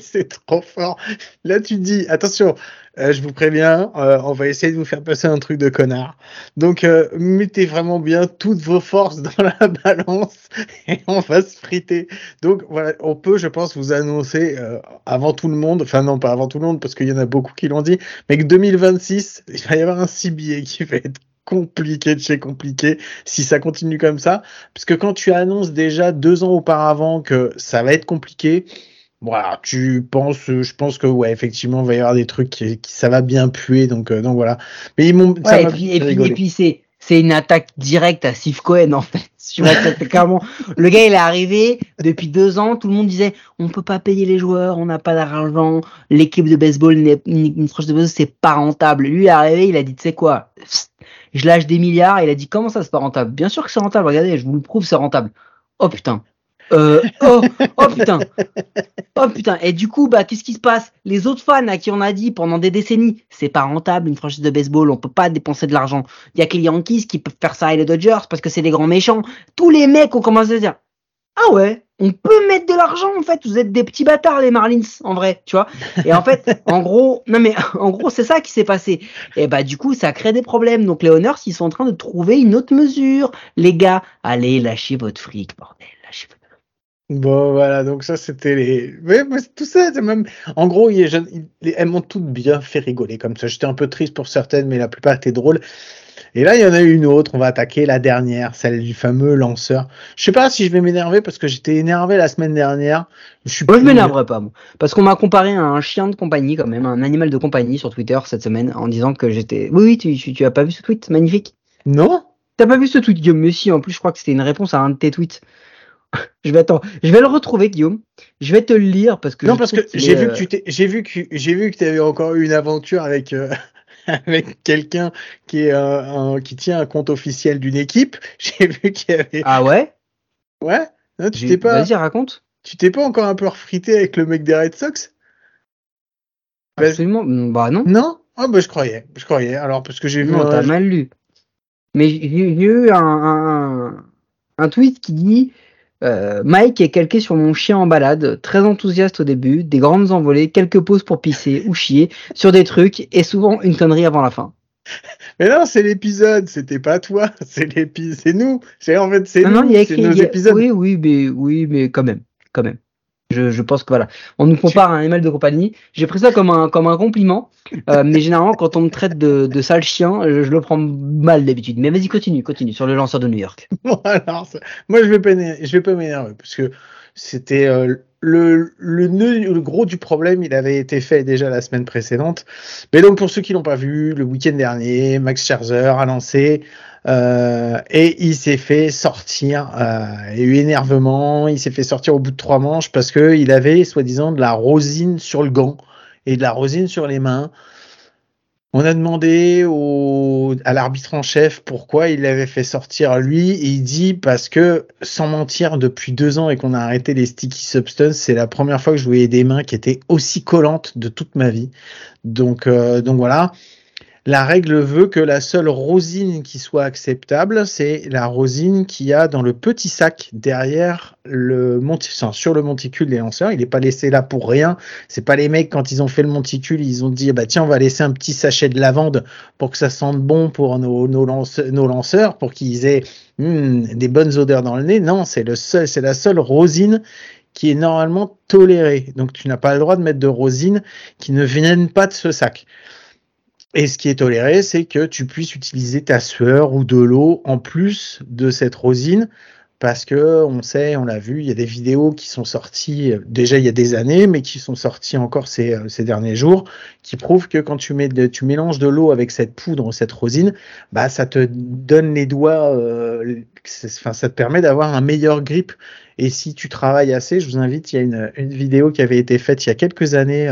S1: c'est trop fort. Là tu dis attention, euh, je vous préviens, euh, on va essayer de vous faire passer un truc de connard. Donc, mettez vraiment bien toutes vos forces dans la balance et on va se friter. Donc, voilà, on peut, je pense, vous annoncer avant tout le monde, enfin non, pas avant tout le monde, parce qu'il y en a beaucoup qui l'ont dit, mais que 2026, il va y avoir un CBA qui va être compliqué de chez compliqué si ça continue comme ça. Parce que quand tu annonces déjà deux ans auparavant que ça va être compliqué, voilà, tu penses, je pense que ouais, effectivement, il va y avoir des trucs qui, qui ça va bien puer, donc euh, donc voilà. Mais ils m'ont.
S3: Ouais, et, puis, et, puis, et puis c'est c'est une attaque directe à Steve Cohen en fait. le gars il est arrivé depuis deux ans, tout le monde disait on peut pas payer les joueurs, on n'a pas d'argent, l'équipe de baseball, une franchise de baseball c'est pas rentable. Lui il est arrivé, il a dit tu sais quoi, je lâche des milliards, il a dit comment ça c'est pas rentable? Bien sûr que c'est rentable, regardez, je vous le prouve c'est rentable. Oh putain, Euh, oh, oh putain. Oh putain. Et du coup, bah, qu'est-ce qui se passe? Les autres fans à qui on a dit pendant des décennies, c'est pas rentable une franchise de baseball, on peut pas dépenser de l'argent. Il y a que les Yankees qui peuvent faire ça et les Dodgers parce que c'est des grands méchants. Tous les mecs ont commencé à dire, ah ouais, on peut mettre de l'argent en fait. Vous êtes des petits bâtards les Marlins en vrai, tu vois. Et en fait, en gros, non mais en gros c'est ça qui s'est passé. Et bah du coup ça crée des problèmes. Donc les Honors ils sont en train de trouver une autre mesure. Les gars, allez lâchez votre fric bordel, lâchez votre
S1: Bon, voilà, donc ça, c'était les. Ouais, mais tout ça, c'est même. En gros, il est elles m'ont toutes bien fait rigoler comme ça. J'étais un peu triste pour certaines, mais la plupart étaient drôles. Et là, il y en a une autre. On va attaquer la dernière, celle du fameux lanceur. Je sais pas si je vais m'énerver parce que j'étais énervé la semaine dernière.
S3: Je suis moi, je m'énerverai pas, moi. Parce qu'on m'a comparé à un chien de compagnie, quand même, un animal de compagnie sur Twitter cette semaine, en disant que j'étais. Oui, oui, tu, tu, as pas vu ce tweet? Magnifique
S1: Non?
S3: T'as pas vu ce tweet, Guillaume Mais si, en plus, je crois que c'était une réponse à un de tes tweets. Je vais attendre, je vais le retrouver Guillaume. Je vais te le lire parce que
S1: non parce que j'ai vu, que tu t'es, j'ai vu que j'ai vu que tu avais encore eu une aventure avec euh, avec quelqu'un qui est un, qui tient un compte officiel d'une équipe. J'ai vu qu'il y avait
S3: Ah ouais?
S1: Ouais? Non, tu t'es pas
S3: Vas-y raconte.
S1: Tu t'es pas encore un peu refrité avec le mec des Red Sox?
S3: Absolument. Bah non.
S1: Non? Ah bah je croyais, je croyais. Alors parce que j'ai vu.
S3: Non, t'as mal lu. Mais j'ai eu un, un, un tweet qui dit euh, Mike est calqué sur mon chien en balade, très enthousiaste au début, des grandes envolées, quelques pauses pour pisser ou chier, sur des trucs, et souvent une connerie avant la fin.
S1: Mais non, c'est l'épisode, c'était pas toi, c'est l'épisode, c'est nous. C'est en fait c'est
S3: nous, c'est nos épisodes. Oui, oui, mais oui, mais quand même, quand même. Je, je, pense que voilà, on nous compare à un animal de compagnie. J'ai pris ça comme un, comme un compliment, euh, mais généralement quand on me traite de, de sale chien, je, le prends mal d'habitude. Mais vas-y, continue, continue sur le lanceur de New York.
S1: Bon, alors, moi je vais pas, je vais pas m'énerver parce que c'était euh, le, le, le gros du problème, il avait été fait déjà la semaine précédente. Mais donc pour ceux qui l'ont pas vu, le week-end dernier, Max Scherzer a lancé euh, et il s'est fait sortir. Euh, il y a eu énervement. Il s'est fait sortir au bout de trois manches parce que il avait soi-disant de la rosine sur le gant et de la rosine sur les mains. On a demandé au, à l'arbitre en chef pourquoi il l'avait fait sortir lui, et il dit parce que, sans mentir, depuis deux ans et qu'on a arrêté les sticky substances, c'est la première fois que je voyais des mains qui étaient aussi collantes de toute ma vie. Donc, euh, donc voilà. La règle veut que la seule rosine qui soit acceptable, c'est la rosine qu'il y a dans le petit sac derrière le monticule, sur le monticule des lanceurs. Il n'est pas laissé là pour rien. C'est pas les mecs quand ils ont fait le monticule, ils ont dit bah tiens on va laisser un petit sachet de lavande pour que ça sente bon pour nos, lanceurs, pour qu'ils aient hmm, des bonnes odeurs dans le nez. Non, c'est le seul, c'est la seule rosine qui est normalement tolérée. Donc tu n'as pas le droit de mettre de rosine qui ne viennent pas de ce sac. Et ce qui est toléré, c'est que tu puisses utiliser ta sueur ou de l'eau en plus de cette rosine, parce que on sait, on l'a vu, il y a des vidéos qui sont sorties euh, déjà il y a des années, mais qui sont sorties encore ces, euh, derniers jours, qui prouvent que quand tu mélanges de l'eau avec cette poudre, cette rosine, bah ça te donne les doigts, euh, enfin ça te permet d'avoir un meilleur grip. Et si tu travailles assez, je vous invite, il y a une, vidéo qui avait été faite il y a quelques années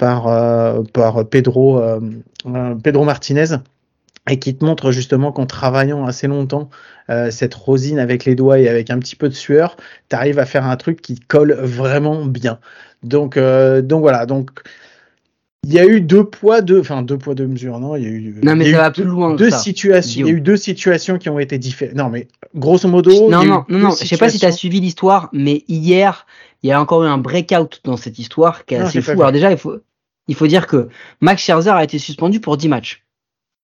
S1: par, euh, par Pedro, euh, euh, Pedro Martinez et qui te montre justement qu'en travaillant assez longtemps cette rosine avec les doigts et avec un petit peu de sueur, tu arrives à faire un truc qui colle vraiment bien. Donc, donc voilà. Donc, il y a eu deux poids, deux, enfin deux poids, deux mesures, non? Il y a eu,
S3: non, mais
S1: ça
S3: va plus loin.
S1: Deux situations. Il y a eu deux situations qui ont été différentes. Non, mais grosso modo.
S3: Non, non, non, non. Je sais pas si tu as suivi l'histoire, mais hier, il y a encore eu un breakout dans cette histoire qui est assez fou. Alors déjà, il faut, il faut dire que Max Scherzer a été suspendu pour 10 matchs.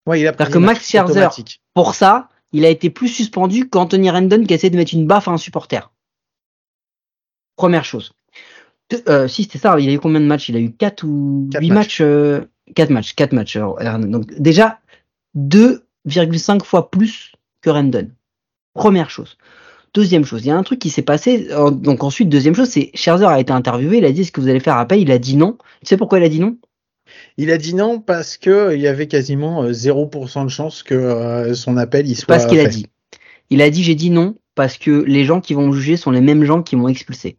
S1: Ouais, il a
S3: que Max Scherzer, pour ça, il a été plus suspendu qu'Anthony Rendon qui a essayé de mettre une baffe à un supporter. Première chose. Euh, si c'était ça, il a eu combien de matchs? Il a eu 4 ou 8 matchs, 4 euh, matchs, 4 matchs. donc déjà 2,5 fois plus que Rendon. Première chose. Deuxième chose, il y a un truc qui s'est passé. Donc ensuite, deuxième chose, c'est Scherzer a été interviewé. Il a dit est-ce que vous allez faire appel? Il a dit non. Tu sais pourquoi il a dit non?
S1: Il a dit non parce que il y avait quasiment 0% euh, de chance que euh, son appel il soit.
S3: Pas ce qu'il a dit. Il a dit j'ai dit non parce que les gens qui vont juger sont les mêmes gens qui m'ont expulsé.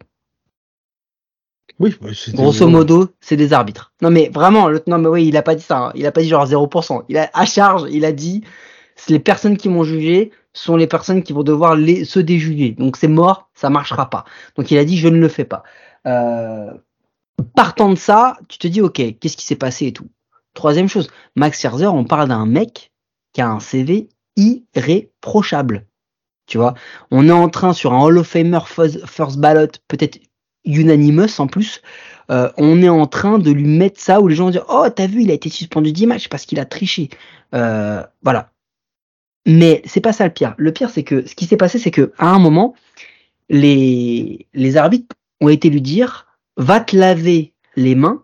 S1: Oui,
S3: grosso modo, c'est des arbitres. Non mais vraiment, le, non mais oui, il a pas dit ça. Hein. Il a pas dit genre 0%. Il a à charge, il a dit les personnes qui m'ont jugé sont les personnes qui vont devoir les, se déjuger. Donc c'est mort, ça marchera pas. Donc il a dit je ne le fais pas. Euh, partant de ça, tu te dis ok, qu'est-ce qui s'est passé et tout? Troisième chose, Max Scherzer, on parle d'un mec qui a un CV irréprochable. Tu vois, on est en train sur un Hall of Famer first ballot, peut-être unanimous en plus. Euh, on est en train de lui mettre ça où les gens vont dire oh t'as vu il a été suspendu 10 matchs parce qu'il a triché. Euh, voilà. Mais c'est pas ça le pire. Le pire c'est que ce qui s'est passé c'est que à un moment les les arbitres ont été lui dire va te laver les mains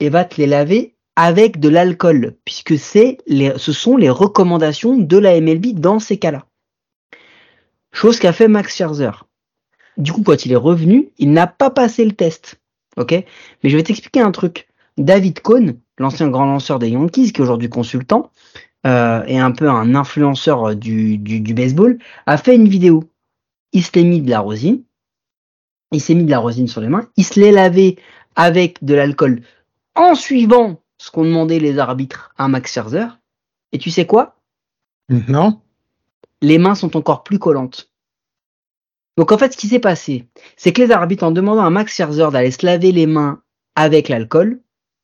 S3: et va te les laver avec de l'alcool puisque c'est les ce sont les recommandations de la MLB dans ces cas-là. Chose qu'a fait Max Scherzer. Du coup, quand il est revenu, il n'a pas passé le test. Ok? Mais je vais t'expliquer un truc. David Cohn, l'ancien grand lanceur des Yankees, qui est aujourd'hui consultant, euh, et un peu un influenceur du, du, baseball, a fait une vidéo. Il se l'est mis de la rosine. Il s'est mis de la rosine sur les mains. Il se l'est lavé avec de l'alcool en suivant ce qu'ont demandé les arbitres à Max Scherzer. Et tu sais quoi?
S1: Non.
S3: Les mains sont encore plus collantes. Donc en fait, ce qui s'est passé, c'est que les arbitres, en demandant à Max Scherzer d'aller se laver les mains avec l'alcool,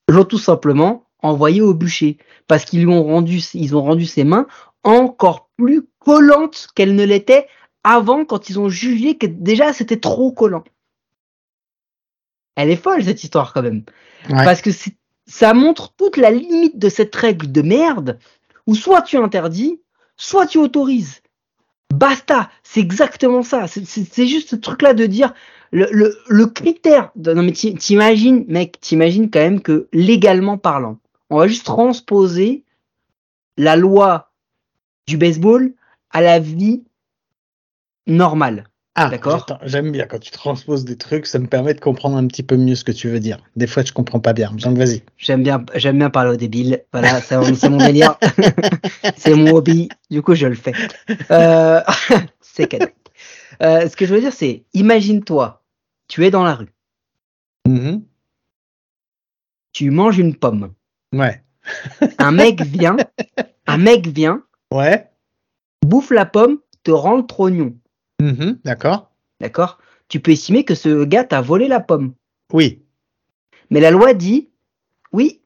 S3: l'ont tout simplement envoyé au bûcher parce qu'ils lui ont rendu, ils ont rendu ses mains encore plus collantes qu'elles ne l'étaient avant quand ils ont jugé que déjà c'était trop collant. Elle est folle cette histoire quand même, parce que ça montre toute la limite de cette règle de merde où soit tu interdis, soit tu autorises. Basta, c'est exactement ça. C'est juste ce truc-là de dire le, le, le critère. De, non mais t'imagines, mec, t'imagines quand même que légalement parlant, on va juste transposer la loi du baseball à la vie normale.
S1: Ah, d'accord? J'aime bien quand tu transposes des trucs, ça me permet de comprendre un petit peu mieux ce que tu veux dire. Des fois, je comprends pas bien. Donc, vas-y.
S3: J'aime bien, j'aime bien parler au débile. Voilà, c'est mon délire. c'est mon hobby. Du coup, je le fais. Euh, c'est cadeau. Euh, ce que je veux dire, c'est, imagine-toi, tu es dans la rue.
S1: Mm-hmm.
S3: Tu manges une pomme.
S1: Ouais.
S3: un mec vient, un mec vient.
S1: Ouais.
S3: Bouffe la pomme, te rend le trognon.
S1: Mhm, d'accord.
S3: D'accord Tu peux estimer que ce gars t'a volé la pomme.
S1: Oui.
S3: Mais la loi dit, oui,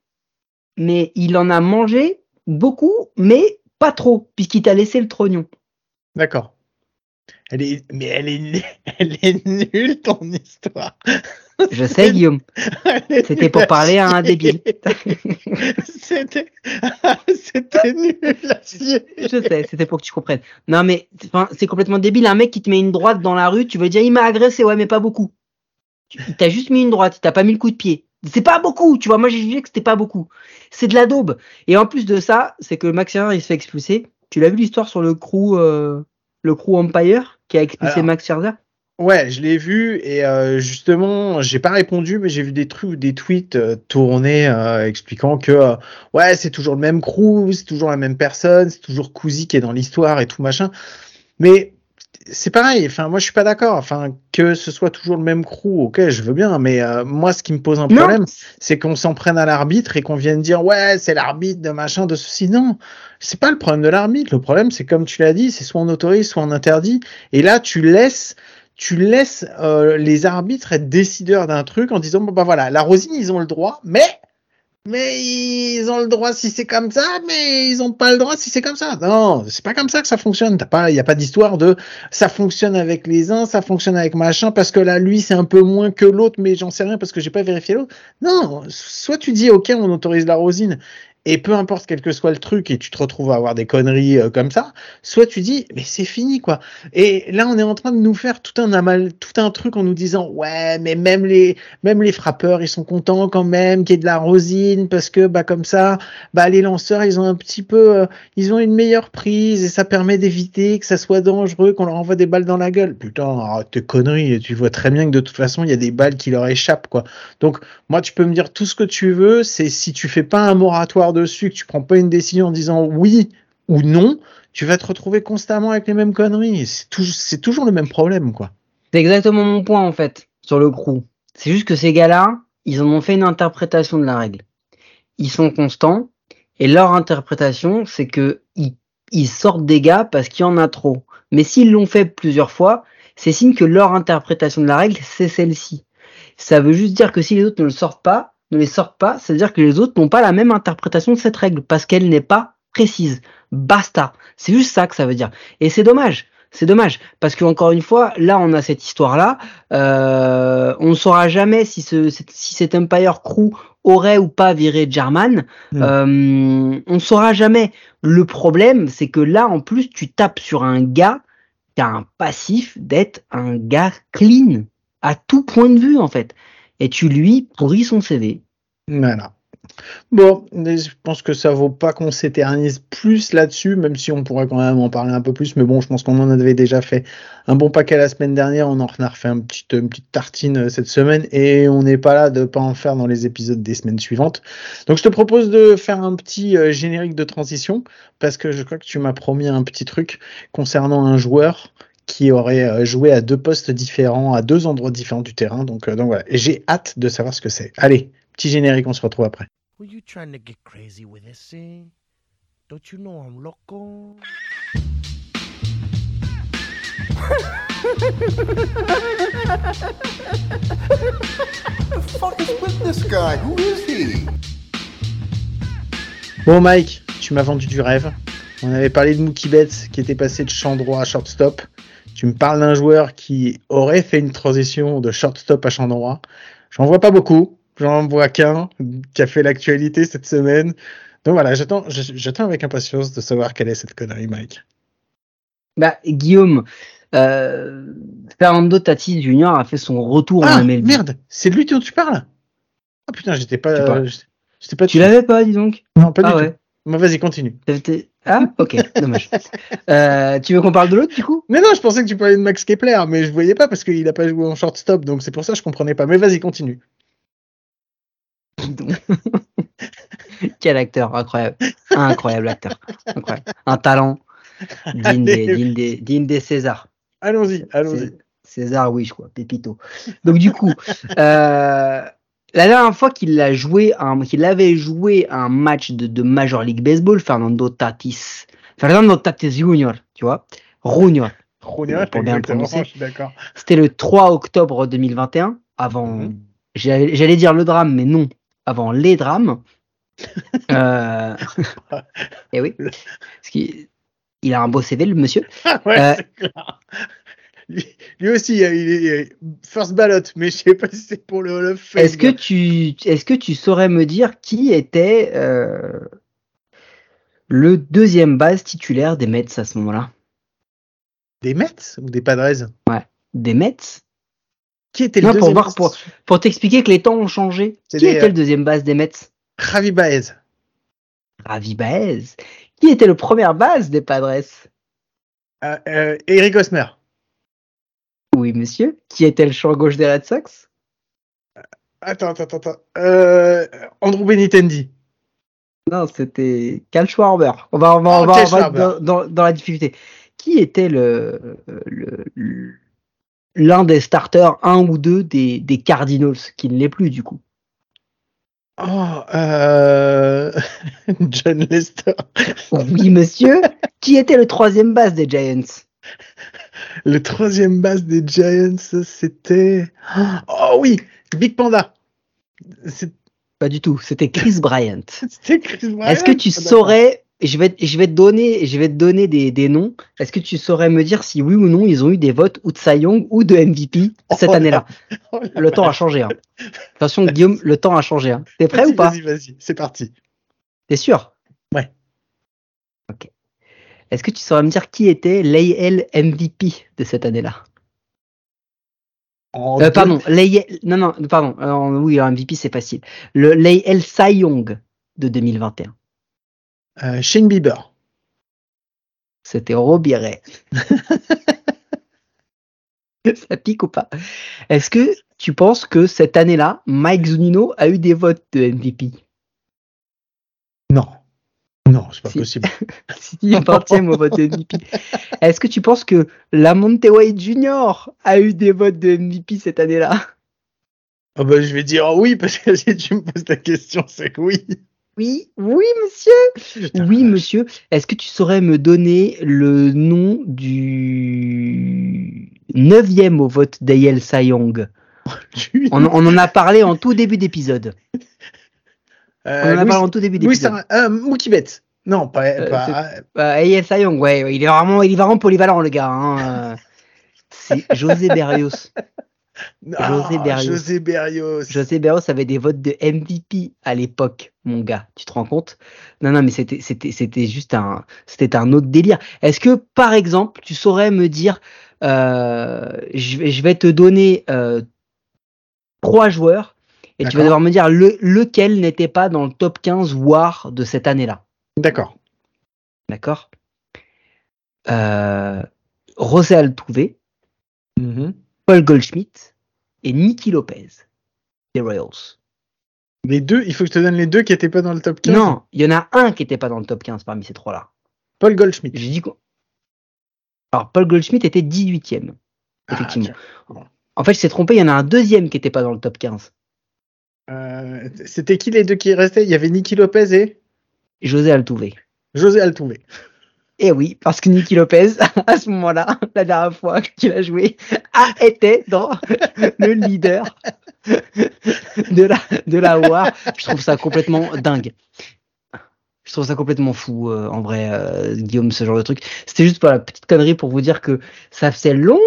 S3: mais il en a mangé beaucoup, mais pas trop, puisqu'il t'a laissé le trognon.
S1: D'accord. Elle est, mais elle est, elle est nulle ton histoire.
S3: Je sais, Guillaume. C'était pour parler à un débile.
S1: C'était, c'était nul.
S3: Je sais, c'était pour que tu comprennes. Non, mais c'est complètement débile. Un mec qui te met une droite dans la rue, tu veux dire, il m'a agressé, ouais, mais pas beaucoup. Il t'a juste mis une droite, il t'a pas mis le coup de pied. C'est pas beaucoup, tu vois. Moi, j'ai jugé que c'était pas beaucoup. C'est de la daube. Et en plus de ça, c'est que Max il se fait expulser. Tu l'as vu l'histoire sur le crew, euh, le crew Empire? Qui a expulsé Max Scherzer?
S1: Ouais, je l'ai vu et euh, justement, j'ai pas répondu, mais j'ai vu des trucs, des tweets euh, tournés euh, expliquant que euh, ouais, c'est toujours le même crew, c'est toujours la même personne, c'est toujours Cousy qui est dans l'histoire et tout machin. Mais c'est pareil. Enfin, moi, je suis pas d'accord. Enfin, que ce soit toujours le même crew, ok, je veux bien. Mais moi, ce qui me pose un problème, c'est qu'on s'en prenne à l'arbitre et qu'on vienne dire ouais, c'est l'arbitre de machin de ceci. Non, c'est pas le problème de l'arbitre. Le problème, c'est comme tu l'as dit, c'est soit on autorise, soit on interdit. Et là, tu laisses tu laisses euh, les arbitres être décideurs d'un truc en disant bon bah voilà la Rosine ils ont le droit mais mais ils ont le droit si c'est comme ça mais ils ont pas le droit si c'est comme ça. Non c'est pas comme ça que ça fonctionne. T'as pas il y a pas d'histoire de ça fonctionne avec les uns ça fonctionne avec machin parce que là lui c'est un peu moins que l'autre mais j'en sais rien parce que j'ai pas vérifié l'autre. Non soit tu dis ok on autorise la Rosine et peu importe quel que soit le truc et tu te retrouves à avoir des conneries euh, comme ça, soit tu dis mais c'est fini quoi. Et là on est en train de nous faire tout un amal, tout un truc en nous disant ouais mais même les même les frappeurs ils sont contents quand même qu'il y ait de la rosine parce que bah comme ça bah les lanceurs ils ont un petit peu euh, ils ont une meilleure prise et ça permet d'éviter que ça soit dangereux qu'on leur envoie des balles dans la gueule. Putain, arrête tes conneries, tu vois très bien que de toute façon il y a des balles qui leur échappent quoi. Donc moi tu peux me dire tout ce que tu veux, c'est si tu fais pas un moratoire dessus, que tu prends pas une décision en disant oui ou non, tu vas te retrouver constamment avec les mêmes conneries. C'est toujours, le même problème, quoi.
S3: C'est exactement mon point, en fait, sur le crew. C'est juste que ces gars-là, ils en ont fait une interprétation de la règle. Ils sont constants, et leur interprétation, c'est que ils ils sortent des gars parce qu'il y en a trop. Mais s'ils l'ont fait plusieurs fois, c'est signe que leur interprétation de la règle, c'est celle-ci. Ça veut juste dire que si les autres ne le sortent pas, ne les sortent pas, c'est à dire que les autres n'ont pas la même interprétation de cette règle parce qu'elle n'est pas précise. Basta. C'est juste ça que ça veut dire. Et c'est dommage. C'est dommage parce que encore une fois, là on a cette histoire-là. Euh, on ne saura jamais si, ce, si cet Empire Crew aurait ou pas viré German.
S1: Mm.
S3: Euh, on ne saura jamais. Le problème, c'est que là en plus tu tapes sur un gars qui a un passif d'être un gars clean à tout point de vue en fait. Et tu lui pourris son CV.
S1: Voilà. Bon, je pense que ça vaut pas qu'on s'éternise plus là-dessus, même si on pourrait quand même en parler un peu plus. Mais bon, je pense qu'on en avait déjà fait un bon paquet la semaine dernière. On en a refait un petit, une petite tartine euh, cette semaine et on n'est pas là de pas en faire dans les épisodes des semaines suivantes. Donc, je te propose de faire un petit euh, générique de transition parce que je crois que tu m'as promis un petit truc concernant un joueur qui aurait euh, joué à deux postes différents, à deux endroits différents du terrain. Donc, donc voilà. Et j'ai hâte de savoir ce que c'est. Allez, petit générique, on se retrouve après. Bon Mike, tu m'as vendu du rêve. On avait parlé de Mookie Betts qui était passé de champ droit à shortstop. Tu me parles d'un joueur qui aurait fait une transition de shortstop à champ droit. J'en vois pas beaucoup. J'en vois qu'un qui a fait l'actualité cette semaine. Donc voilà, j'attends, j'attends avec impatience de savoir quelle est cette connerie, Mike.
S3: Bah, Guillaume, euh, Fernando Tatis Jr. a fait son retour
S1: ah,
S3: en MLB.
S1: merde, c'est lui dont tu parles? Ah putain, j'étais pas, euh, j'étais pas.
S3: Tu l'avais pas, dis donc
S1: Non, pas
S3: Ah
S1: du
S3: ouais.
S1: tout. Bon, vas-y, continue.
S3: Ah, ok, dommage. Euh, tu veux qu'on parle de l'autre, du coup?
S1: Mais non, je pensais que tu parlais de Max Kepler, mais je voyais pas parce qu'il a pas joué en shortstop, donc c'est pour ça que je comprenais pas. Mais vas-y, continue.
S3: Quel acteur, incroyable. Incroyable acteur. Incroyable. Un talent digne des,
S1: Allez.
S3: digne des, digne des Césars.
S1: Allons-y, allons-y.
S3: Cé- César, oui, je crois, Pépito. Donc du coup, euh, la dernière fois qu'il a joué, qu'il avait joué un match de, de Major League Baseball, Fernando Tatis, Fernando Tatis Jr., tu vois, Junior,
S1: Junior,
S3: Pour bien prononcer.
S1: je suis d'accord.
S3: C'était le 3 octobre 2021, avant,
S1: Mhm.
S3: j'allais j'allais dire le drame, mais non, avant les drames. euh, et oui, parce qu'il il a un beau CV, le monsieur.
S1: ouais,
S3: Euh,
S1: clair. Lui, lui aussi, euh, il est euh, first ballot, mais je sais pas si c'est pour le Hall of Fame.
S3: Est-ce que tu, est-ce que tu saurais me dire qui était euh, le deuxième base titulaire des Mets à ce moment-là?
S1: Des Mets ou des Padres?
S3: Des Mets
S1: Qui était
S3: Non,
S1: le
S3: pour
S1: deuxième
S3: voir, pour- Pour t'expliquer que les temps ont changé. Qui
S1: des,
S3: était
S1: euh,
S3: le deuxième base des Mets?
S1: Javi Baez.
S3: Ravi Baez. Qui était le première base des Padres?
S1: Euh, euh, Eric Osmer.
S3: Oui, monsieur. Qui était le champ gauche des Red Sox
S1: Attends, attends, attends. Euh, Andrew Benitendi.
S3: Non, c'était Cal Schwarber. On va, on va,
S1: Oh,
S3: on va, on va dans, dans, dans la difficulté. Qui était le, l'un des starters, un ou deux des, des Cardinals, qui ne l'est plus du coup?
S1: Oh, euh... John Lester.
S3: Oui, monsieur. qui était le troisième base des Giants?
S1: Le troisième base des Giants, c'était. Oh oui, Big Panda.
S3: Pas du tout. C'était Chris Bryant.
S1: C'était Chris Bryant.
S3: Est-ce que tu saurais je vais, te- je vais te donner, je vais te donner des, des noms. Est-ce que tu saurais me dire si oui ou non ils ont eu des votes ou de Cy Young ou de MVP cette
S1: Oh,
S3: année-là?
S1: Oh
S3: Le temps a changé. Hein. Attention, Guillaume, le temps a changé. Hein. T'es prêt ou pas?
S1: Vas-y, vas-y, c'est parti.
S3: T'es sûr?
S1: Ouais.
S3: Ok. Est-ce que tu saurais me dire qui était l'AL MVP de cette année-là? Euh,
S1: deux-
S3: Pardon, l'AL... Non, non, pardon. Euh, oui, MVP, c'est facile. Le l'AL Cy Young de 2021.
S1: euh, Shane Bieber.
S3: C'était Robiret. Ça pique ou pas? Est-ce que tu penses que cette année-là, Mike Zunino a eu des votes de MVP
S1: Non. Non, c'est pas
S3: Si.
S1: possible.
S3: Si, 20e au vote de MVP. Est-ce que tu penses que Lamonte White Jr. a eu des votes de MVP cette année-là?
S1: Ah bah, je vais dire oui, parce que si tu me poses la question, c'est que oui.
S3: Oui, oui, monsieur.
S1: Putain,
S3: Oui, monsieur. Est-ce que tu saurais me donner le nom du neuvième au vote d'Ayel Sayong on en a parlé en tout début d'épisode. On
S1: Euh,
S3: en a parlé en tout début d'épisode.
S1: Sarah- euh, Mookie Betts. Non, pas.
S3: Euh,
S1: pas-
S3: Euh, Ayel Sayong, ouais, il est vraiment, il est vraiment polyvalent, le gars. hein. C'est José Berrios.
S1: Ah,
S3: José Berrios.
S1: José Berrios.
S3: José Berrios avait des votes de MVP à l'époque, mon gars. Tu te rends compte? Non, non, mais c'était, c'était, c'était juste un, c'était un autre délire. Est-ce que, par exemple, tu saurais me dire, euh, je, vais, je vais te donner euh, trois joueurs et tu vas devoir me dire le, lequel n'était pas dans le top 15 War de cette année-là.
S1: D'accord.
S3: D'accord? Euh, Altuve,
S1: Mhm.
S3: Paul Goldschmidt et Nicky Lopez des Royals.
S1: Les deux, il faut que je te donne les deux qui n'étaient pas dans le top 15.
S3: Non, il y en a un qui n'était pas dans le top 15 parmi ces trois-là.
S1: Paul Goldschmidt.
S3: J'ai dit quoi Alors, Paul Goldschmidt était 18ème,
S1: Ah,
S3: effectivement. en fait, je s'est trompé, il y en a un deuxième qui n'était pas dans le top 15.
S1: Euh, C'était qui les deux qui restaient? Il y avait Nicky Lopez et
S3: José Altuve.
S1: José Altuve.
S3: Et oui, parce que Nicky Lopez, à ce moment-là, la dernière fois qu'il a joué, a été dans le leader de la, de la WAR. Je trouve ça complètement dingue. Je trouve ça complètement fou, euh, en vrai, euh, Guillaume, ce genre de truc. C'était juste pour la petite connerie pour vous dire que ça faisait longtemps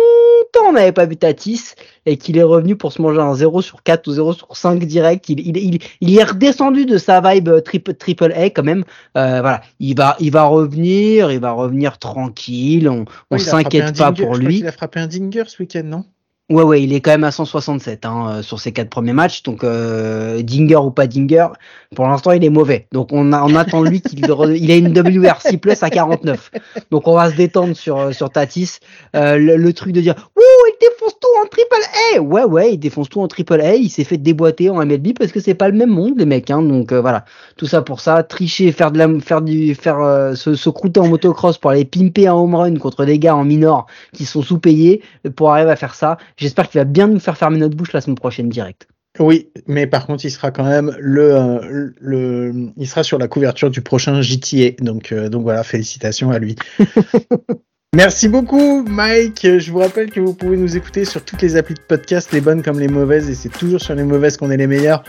S3: on n'avait pas vu Tatis et qu'il est revenu pour se manger un 0 sur 4 ou 0 sur 5 direct. Il, il, il, il est redescendu de sa vibe euh, triple, triple A quand même. Euh, voilà, il va, il va revenir, il va revenir tranquille. On, on
S1: il un
S3: s'inquiète pas
S1: dinger,
S3: pour
S1: je crois
S3: lui.
S1: qu'il a frappé un dinger ce week-end, non?
S3: Ouais, ouais, il est quand même à 167 hein, euh, sur ses quatre premiers matchs. Donc, euh, Dinger ou pas Dinger, pour l'instant, il est mauvais. Donc, on, attend lui qu'il il a une WRC plus à 49. Donc, on va se détendre sur, euh, sur Tatis. Le, truc de dire, ouh, il défonce tout en triple A. Ouais, ouais, il défonce tout en triple A. Il s'est fait déboîter en MLB parce que c'est pas le même monde, les mecs. Hein, donc, voilà. Tout ça pour ça. Tricher, faire de la, faire du, faire, se, se croûter en motocross pour aller pimper un home run contre des gars en minor qui sont sous-payés pour arriver à faire ça. J'espère qu'il va bien nous faire fermer notre bouche la semaine prochaine direct.
S1: Oui, mais par contre, il sera quand même le, euh, le, il sera sur la couverture du prochain GTA. Donc, euh, donc voilà, félicitations à lui. Merci beaucoup, Mike. Je vous rappelle que vous pouvez nous écouter sur toutes les applis de podcast, les bonnes comme les mauvaises, et c'est toujours sur les mauvaises qu'on est les meilleurs.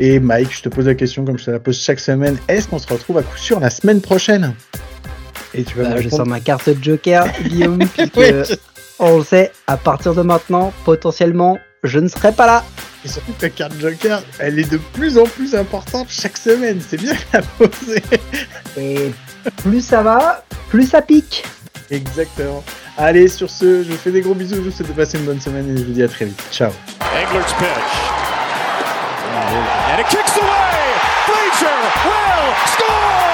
S1: Et Mike, je te pose la question comme je te la pose chaque semaine. Est-ce qu'on se retrouve à coup sûr la semaine prochaine? Et tu vas me
S3: Bah, je
S1: répondre.
S3: sors ma carte de Joker, Guillaume, que,
S1: je-
S3: on le sait, à partir de maintenant, potentiellement, je ne serai pas là.
S1: Et surtout ta carte Joker, elle est de plus en plus importante chaque semaine. C'est bien de la poser.
S3: Et plus ça va, plus ça pique.
S1: Exactement. Allez, sur ce, je vous fais des gros bisous. Je vous souhaite de passer une bonne semaine et je vous dis à très vite. Ciao.
S2: Engler's pitch. And it kicks away. Frazier will score.